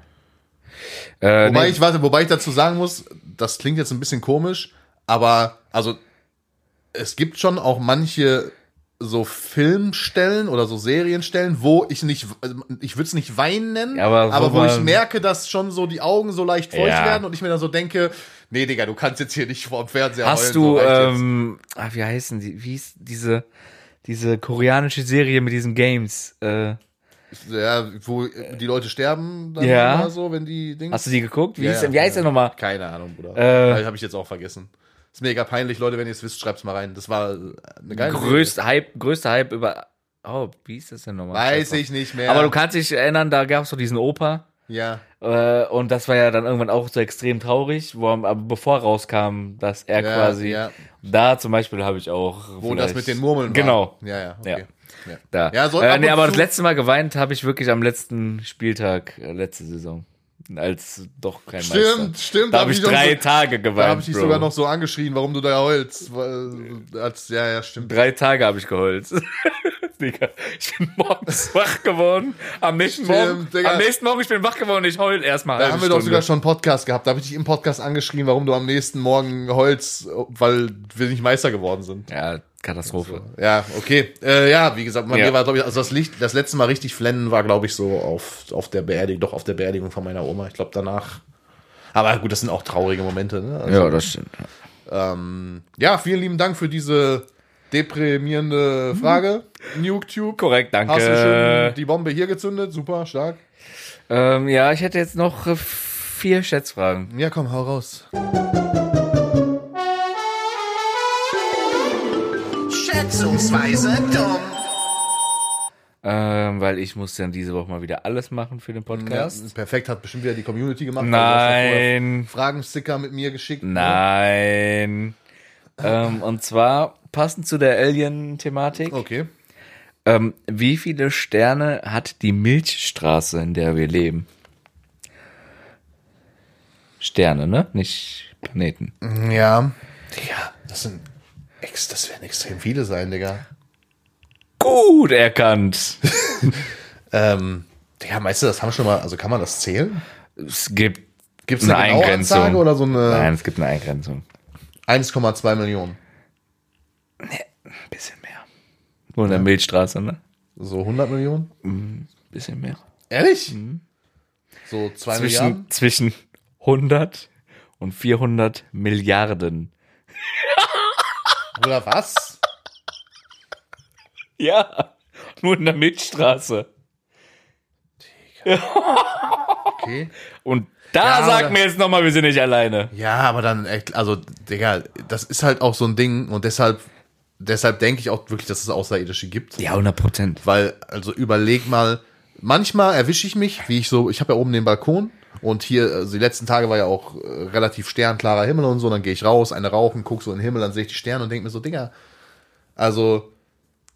Äh, Wobei nee, ich, warte, wobei ich dazu sagen muss, das klingt jetzt ein bisschen komisch, aber also es gibt schon auch manche so Filmstellen oder so Serienstellen, wo ich nicht, also ich würde es nicht weinen nennen, Ja, aber aber, wo ich merke, dass schon so die Augen so leicht feucht Ja. werden und ich mir dann so denke, nee, Digga, du kannst jetzt hier nicht vor dem Fernseher hast heulen, du, so ähm, ah, wie heißen die, wie ist diese, diese koreanische Serie mit diesen Games? Äh, ja, wo die Leute sterben dann Ja. immer so, wenn die Dings. hast du die geguckt? Wie, Ja, hieß, wie heißt der nochmal? Keine Ahnung, Bruder. Äh. Habe ich jetzt auch vergessen. Ist mega peinlich, Leute, wenn ihr es wisst, schreibt's mal rein. Das war eine geile Größte Hype, größter Hype über, oh, wie ist das denn nochmal? Weiß ich nicht mehr. Aber du kannst dich erinnern, da gab es so diesen Opa. Ja. Äh, und das war ja dann irgendwann auch so extrem traurig, wo, aber bevor rauskam, dass er Ja, quasi, ja. da zum Beispiel habe ich auch. Wo das mit den Murmeln war. Genau. Ja, ja, okay. Ja. Da. Ja, so äh, nee, aber das letzte Mal geweint habe ich wirklich am letzten Spieltag, äh, letzte Saison. Als doch kein Stimmt, Meister. stimmt. Da hab habe ich doch drei so, Tage geweint. Da habe ich dich Bro. sogar noch so angeschrien, warum du da heulst. Als, ja, ja, stimmt. Drei Tage habe ich geheult. Digga, ich bin morgens wach geworden. Am nächsten, Stimmt, Morgen, Digga. am nächsten Morgen, ich bin wach geworden, ich heul erstmal Da haben wir doch Stunde. sogar schon einen Podcast gehabt. Da habe ich dich im Podcast angeschrien, warum du am nächsten Morgen heulst, weil wir nicht Meister geworden sind. Ja, Katastrophe. Ja, okay. Äh, ja, wie gesagt, bei Ja. mir war, glaube ich, also das Licht, das letzte Mal richtig flennen war, glaube ich, so auf, auf der Beerdigung, doch auf der Beerdigung von meiner Oma. Ich glaube, danach. Aber gut, das sind auch traurige Momente, ne? Also, Ja, das stimmt. ähm, ja, vielen lieben Dank für diese deprimierende Frage. NukeTube. Korrekt, danke. Hast du schon die Bombe hier gezündet? Super, stark. Ähm, ja, ich hätte jetzt noch äh, vier Schätzfragen. Ja, komm, hau raus. Schätzungsweise dumm. Ähm, weil ich muss dann diese Woche mal wieder alles machen für den Ja, Podcast. perfekt, hat bestimmt wieder die Community gemacht. ja vorher Nein, Fragensticker mit mir geschickt. ne? nein. ähm, und zwar passend zu der Alien-Thematik. Okay. Ähm, wie viele Sterne hat die Milchstraße, in der wir leben? Sterne, ne? Nicht Planeten. Ja. Digga, das sind ex, das werden extrem viele sein, Digga. Gut erkannt. Ähm, Digga, meinst du, das haben schon mal, also kann man das zählen? Es gibt Gibt es eine eine, Eingrenzung. Oder so eine Nein, es gibt eine Eingrenzung. 1,2 Millionen? Ein bisschen mehr. Nur in der Milchstraße, ne? So 100 Millionen? Bisschen mehr. Ehrlich? So 2 Zwischen, Milliarden? zwischen 100 und 400 Milliarden. Oder was? Ja, nur in der Milchstraße. Okay. Und da Ja, sagt mir jetzt nochmal, wir sind nicht alleine. Ja, aber dann, echt, also, Digga, das ist halt auch so ein Ding und deshalb, deshalb denke ich auch wirklich, dass es Außerirdische gibt. Ja, 100 Prozent. Weil, also überleg mal, manchmal erwische ich mich, wie ich so, ich habe ja oben den Balkon und hier, also die letzten Tage war ja auch äh, relativ sternklarer Himmel und so, dann gehe ich raus, eine rauchen, guck so in den Himmel, dann sehe ich die Sterne und denke mir so, Digga, also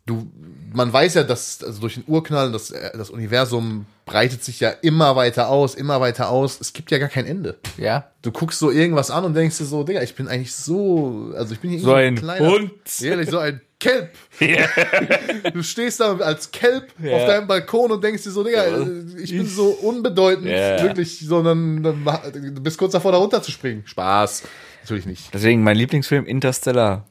du, man weiß ja, dass also durch den Urknall das, äh, das Universum breitet sich ja immer weiter aus, immer weiter aus. Es gibt ja gar kein Ende. Ja. Du guckst so irgendwas an und denkst dir so, Digga, ich bin eigentlich so, also ich bin hier So ein kleiner, Hund. Ehrlich, so ein Kelb. Du stehst da als Kelb Ja. auf deinem Balkon und denkst dir so, Digga, ich bin so unbedeutend, Ja. wirklich, sondern du bist kurz davor, da runterzuspringen. Spaß. Natürlich nicht. Deswegen mein Lieblingsfilm Interstellar.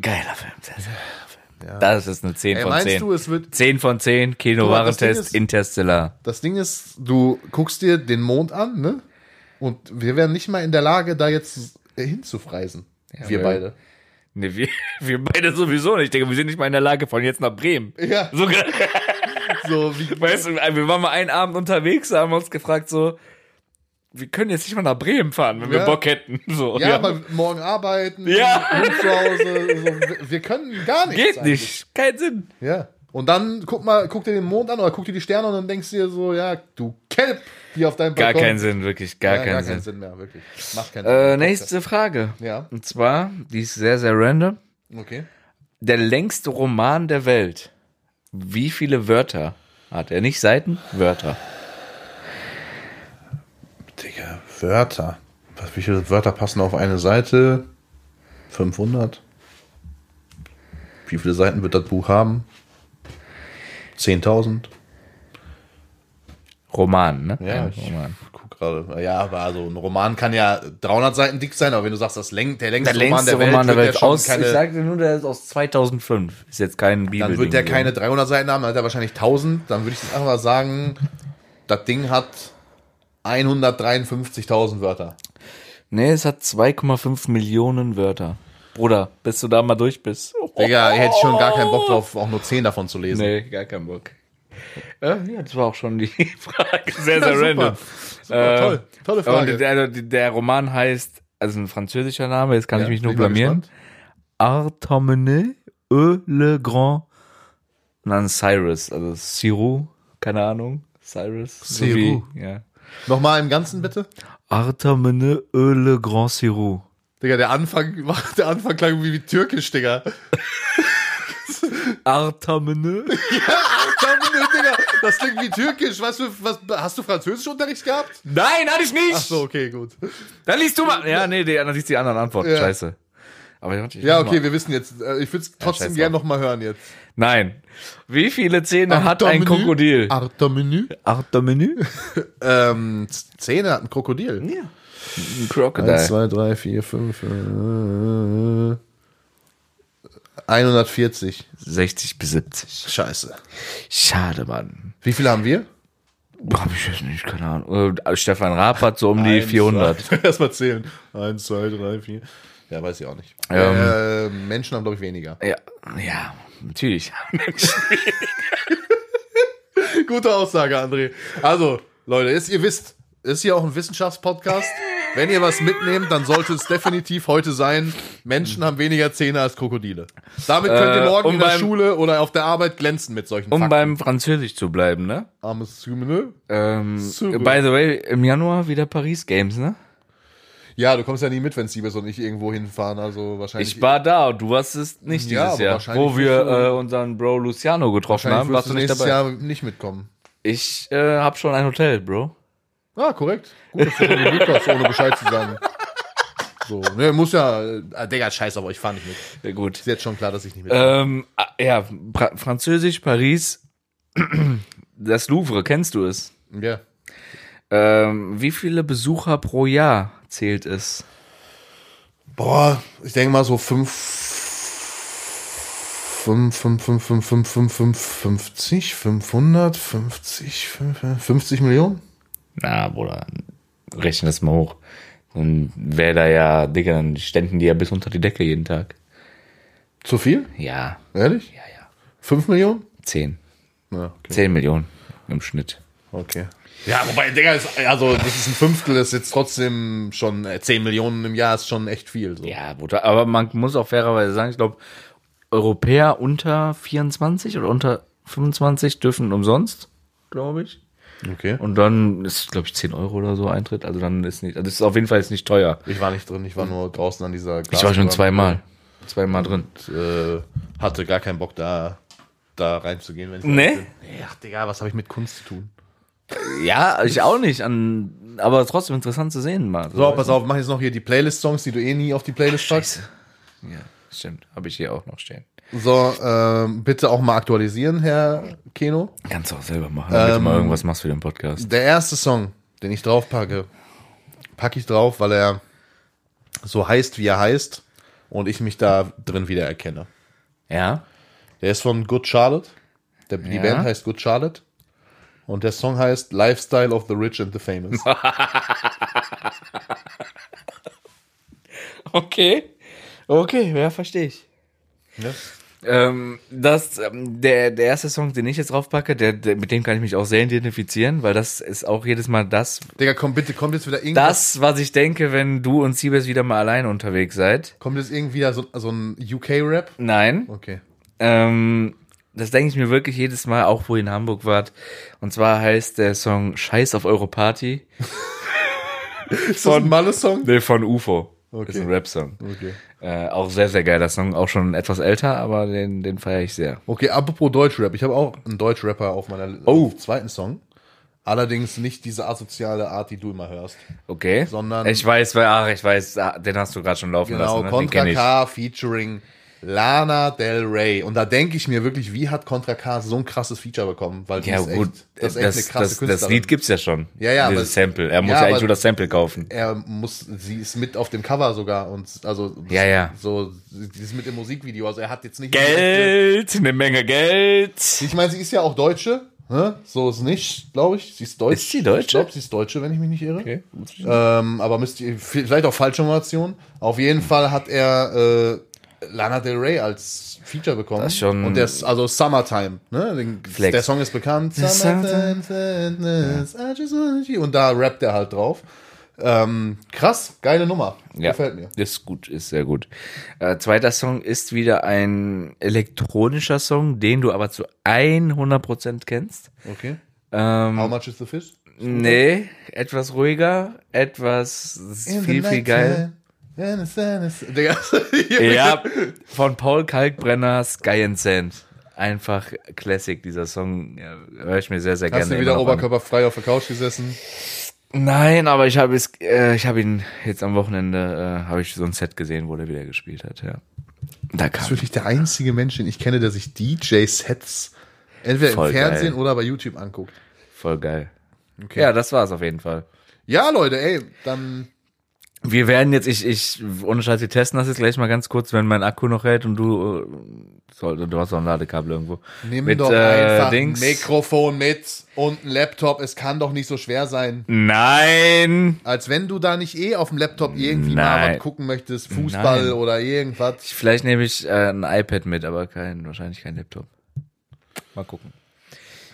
Geiler Film. Sehr, sehr. Das ist eine 10 Ey, von meinst 10. du, es wird 10 von 10, Kino Guck mal, das Ding Warentest, ist- Interstellar. Das Ding ist, du guckst dir den Mond an, ne? Und wir wären nicht mal in der Lage, da jetzt hinzufreisen. wir wir- beide. Ne, wir, wir beide sowieso nicht. Ich denke, wir sind nicht mal in der Lage von jetzt nach Bremen. Ja, So, so wie. weißt du, wir waren mal einen Abend unterwegs, haben uns gefragt so, wir können jetzt nicht mal nach Bremen fahren, wenn wir Ja. Bock hätten. So, Ja, aber morgen arbeiten, Ja. Zu Hause, so, wir- wir können gar nichts. geht eigentlich. nicht. Kein Sinn. Ja. Und dann guck mal, guck dir den Mond an oder guck dir die Sterne an und dann denkst dir so, ja, du Kelp, die auf deinem Gar Balkon. keinen Sinn, wirklich, gar Ja, keinen gar Sinn. keinen Sinn mehr, wirklich. Macht keinen Sinn. Äh, nächste Frage. Ja, Und zwar, die ist sehr, sehr random. okay. Der längste Roman der Welt. Wie viele Wörter hat er? Nicht Seiten, Wörter. Digga, Wörter. Was, wie viele Wörter passen auf eine Seite? 500. Wie viele Seiten wird das Buch haben? 10.000. Roman, ne? Ja, Ein ich Roman. guck gerade. Ja, aber also ein Roman kann ja 300 Seiten dick sein, aber wenn du sagst, das läng der längste, Der längste Roman der Welt, wird der schon aus, keine, ich sagte nur, der ist aus 2005. Ist jetzt kein Bibel. dann wird der keine 300 Seiten haben, dann hat er wahrscheinlich 1000. Dann würde ich jetzt einfach mal sagen, das Ding hat 153.000 Wörter. Nee, es hat 2,5 Millionen Wörter. Bruder, bis du da mal durch bist. Digga, hätte ich schon gar keinen Bock drauf, auch nur 10 davon zu lesen. Nee, gar keinen Bock. Äh, ja, das war auch schon die Frage. Sehr, sehr super. random. Super, Äh, toll. Tolle Frage. Und der, der, Roman heißt, also ein französischer Name, jetzt kann Ja, ich mich nur blamieren. Artemene e le Grand. Und dann Cyrus, also Cyrus, keine Ahnung. Cyrus. Cyrus. Ja. Nochmal im Ganzen bitte. Artemene e le Grand Cyrus. Digga, der Anfang, der Anfang klang wie, wie türkisch, Digga. Artemene? Tamine, Digga, das klingt wie türkisch. Was für, was, hast du Französischunterricht gehabt? Nein, hatte ich nicht! Ach so, okay, gut. Dann liest du mal. Ja, nee, die, dann liest die anderen Antworten. Ja. Scheiße. Aber warte, ich Ja, okay, mal. wir wissen jetzt. äh, Ich würde es trotzdem scheiß gerne drauf. noch mal hören jetzt. Nein. Wie viele Zähne hat ein Krokodil? Artermenü? Artemene? Ähm, Zähne hat ein Krokodil. Ja. Ein Crocodile. 1, 2, 3, 4, 5, äh, 140. 60 bis 70. Scheiße. Schade, Mann. Wie viele haben wir? Hab ich jetzt nicht, keine Ahnung. Äh, Stefan Raab hat so um die 400. Erstmal zählen. 1, 2, 3, 4. Ja, weiß ich auch nicht. Ähm. äh, Menschen haben, glaube ich, weniger. Ja, ja, natürlich. Gute Aussage, André. Also, Leute, ist, ihr wisst, ist hier auch ein Wissenschaftspodcast. Wenn ihr was mitnehmt, dann sollte es definitiv heute sein, Menschen haben weniger Zähne als Krokodile. Damit könnt ihr Äh, morgen um in der beim- Schule oder auf der Arbeit glänzen mit solchen Um Fakten. beim Französisch zu bleiben, ne? Armes Sümene. Ähm, by the way, im Januar wieder Paris Games, ne? Ja, du kommst ja nie mit, wenn Siebes und ich irgendwo hinfahren, also wahrscheinlich. Ich war da und du warst es nicht Ja, dieses Jahr. Wo wir äh, unseren Bro Luciano getroffen haben, warst du nicht nächstes dabei. Jahr nicht mitkommen. Ich äh, habe schon ein Hotel, Bro. Ah, korrekt. Gut, dass du hast, ohne Bescheid zu sagen. So, ne, muss ja, äh, Digga, scheiß, aber ich fahr nicht mit. Ja, gut. Ist jetzt schon klar, dass ich nicht mit. Ähm, ah, ja, pra Französisch, Paris, das Louvre, kennst du es? ja. Ähm, wie viele Besucher pro Jahr zählt es? Boah, ich denke mal so fünf, fünf, fünf, fünf, fünf, fünf, fünf, fünf, 50, 500, 50, 50 Millionen? Na, Bruder, rechne das mal hoch. Dann wäre da ja, Digga, dann ständen die ja bis unter die Decke jeden Tag. Zu viel? Ja, Ehrlich? ja, ja. Fünf Millionen? Zehn. Ja, okay. Zehn Millionen im Schnitt. okay. Ja, wobei, Digga, ist, also, das ist ein Fünftel, das ist jetzt trotzdem schon, äh, 10 Millionen im Jahr ist schon echt viel, so. Ja, Bruder, aber man muss auch fairerweise sagen, ich glaube, Europäer unter 24 oder unter 25 dürfen umsonst, glaube ich. Okay. Und dann ist, glaube ich, 10 Euro oder so Eintritt. Also dann ist nicht, also ist auf jeden Fall jetzt nicht teuer. Ich war nicht drin, ich war nur draußen an dieser Ich war schon zweimal. Zweimal drin. Und, äh, hatte gar keinen Bock, da, da reinzugehen, wenn ich Nee? bin. Ach, Digga, was habe ich mit Kunst zu tun? Ja, ich auch nicht. An, aber trotzdem interessant zu sehen mal. So, pass auf, mach jetzt noch hier die Playlist-Songs, die du eh nie auf die Playlist packst. Ja, stimmt. Habe ich hier auch noch stehen. So, ähm, bitte auch mal aktualisieren, Herr Keno. Kannst du auch selber machen, damit du mal irgendwas machst für den Podcast. Der erste Song, den ich drauf packe, packe ich drauf, weil er so heißt, wie er heißt und ich mich da drin wiedererkenne. Ja? Der ist von Good Charlotte. Der, Die Ja. Band heißt Good Charlotte. Und der Song heißt Lifestyle of the Rich and the Famous. Okay. Okay, ja, verstehe ich. Ja. Ähm, das, ähm, der, der erste Song, den ich jetzt draufpacke, der, der, mit dem kann ich mich auch sehr identifizieren, weil das ist auch jedes Mal das, Digga, komm bitte, kommt jetzt wieder irgendwas. das, was ich denke, wenn du und Siebes wieder mal allein unterwegs seid. Kommt jetzt irgendwie wieder so, so ein UK-Rap? Nein. Okay. Ähm, das denke ich mir wirklich jedes Mal, auch wo ihr in Hamburg wart. Und zwar heißt der Song Scheiß auf eure Party. Ist das ein Malle-Song? Nee, von UFO. Okay. Ist ein Rap-Song. Okay. Äh, auch sehr, sehr geiler Song. Auch schon etwas älter, aber den, den feiere ich sehr. Okay, apropos Deutschrap. Ich habe auch einen Deutschrapper auf meiner Oh. zweiten Song. Allerdings nicht diese asoziale Art, die du immer hörst. Okay. Sondern- Ich weiß, ach, ich weiß, ah, den hast du gerade schon laufen Genau, lassen. Ne? Den Contra. K featuring Lana Del Rey. Und da denke ich mir wirklich, wie hat Contra K so ein krasses Feature bekommen? Weil Ja, ist gut. echt, das Das, ist echt das, eine krasse das, Künstlerin. Lied gibt's ja schon. Ja, ja, Dieses Sample. Er muss Ja, eigentlich nur das Sample kaufen. er muss, sie ist mit auf dem Cover sogar und also Ja, ja. so, sie ist mit im Musikvideo. Also er hat jetzt nicht Geld, eine Menge Geld. Ich meine, sie ist ja auch Deutsche. Ne? So ist nicht, glaube ich. Sie ist Deutsch. Ist sie Deutsche? Ich glaube, sie ist Deutsche, wenn ich mich nicht irre. Okay. Ähm, aber müsst ihr, vielleicht auch falsche Information. Auf jeden Fall hat er äh, Lana Del Rey als Feature bekommen. Das ist schon- Und der ist, also Summertime, ne? Den, der Song ist bekannt. Summertime sadness, I just wanna you. Und da rappt er halt drauf. Ähm, krass, geile Nummer. Ja, Gefällt mir. Ist gut, ist sehr gut. Äh, zweiter Song ist wieder ein elektronischer Song, den du aber zu 100% kennst. Okay. Ähm, How much is the fish? nee, etwas ruhiger, etwas viel, viel geil. Ja, von Paul Kalkbrenner, Sky and Sand. Einfach Classic, dieser Song. Ja, höre ich mir sehr, sehr gerne. Hast du wieder oberkörperfrei auf der Couch gesessen? Nein, aber ich habe es, äh, ich habe ihn jetzt am Wochenende, äh, habe ich so ein Set gesehen, wo der wieder gespielt hat, ja. Da Das ist kam, wirklich der einzige Mensch, den ich kenne, der sich DJ-Sets entweder Voll im Fernsehen geil. oder bei YouTube anguckt. voll geil. Okay. Ja, das war's auf jeden Fall. Ja, Leute, ey, dann Wir werden jetzt, ich, ich, ohne Scheiß, wir testen das jetzt gleich mal ganz kurz, wenn mein Akku noch hält und du, äh, soll, du hast doch ein Ladekabel irgendwo. nimm Mit, doch äh, einfach Dings. ein Mikrofon mit und ein Laptop. Es kann doch nicht so schwer sein, Nein! als wenn du da nicht eh auf dem Laptop irgendwie mal Nein. was gucken möchtest, Fußball Nein. oder irgendwas. Vielleicht nehme ich äh, ein iPad mit, aber kein, wahrscheinlich kein Laptop. Mal gucken.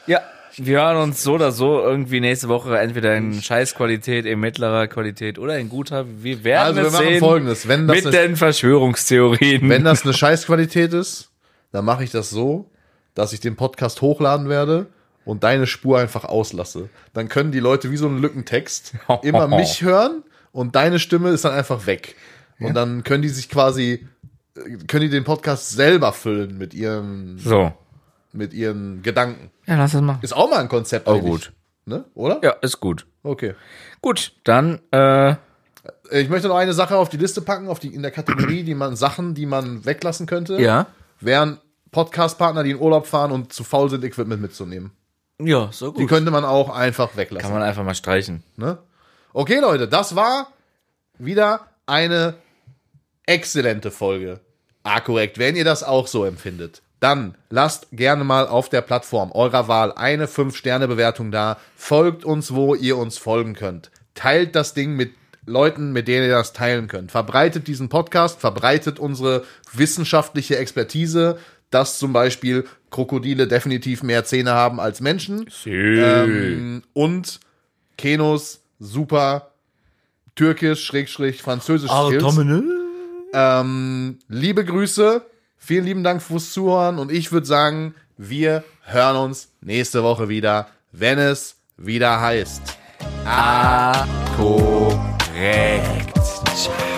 Ja, wir hören uns so oder so irgendwie nächste Woche entweder in Scheißqualität, in mittlerer Qualität oder in guter. Wir werden Also wir es machen sehen folgendes, wenn das mit eine, den Verschwörungstheorien. wenn das eine Scheißqualität ist, dann mache ich das so, dass ich den Podcast hochladen werde und deine Spur einfach auslasse. Dann können die Leute wie so ein Lückentext immer mich hören und deine Stimme ist dann einfach weg. Und dann können die sich quasi, äh, können die den Podcast selber füllen mit ihren, so. Mit ihren Gedanken. Ja, lass das machen. Ist auch mal ein Konzept. Oh, gut. Ne? Oder? Ja, ist gut. Okay. Gut, dann, Äh, Ich möchte noch eine Sache auf die Liste packen, auf die, in der Kategorie, die man, Sachen, die man weglassen könnte. ja. Wären Podcast-Partner, die in Urlaub fahren und zu faul sind, Equipment mitzunehmen. Ja, so gut. Die könnte man auch einfach weglassen. Kann man einfach mal streichen. Ne? Okay, Leute, das war wieder eine exzellente Folge. Ah, korrekt. Wenn ihr das auch so empfindet, dann lasst gerne mal auf der Plattform eurer Wahl eine 5-Sterne-Bewertung da. Folgt uns, wo ihr uns folgen könnt. Teilt das Ding mit Leuten, mit denen ihr das teilen könnt. Verbreitet diesen Podcast, verbreitet unsere wissenschaftliche Expertise, dass zum Beispiel Krokodile definitiv mehr Zähne haben als Menschen. Ähm, und Kenos super türkisch, schrägstrich, französisch Skills. Ähm, liebe Grüße, vielen lieben Dank fürs Zuhören und ich würde sagen, wir hören uns nächste Woche wieder, wenn es wieder heißt. Korrekt. Ciao.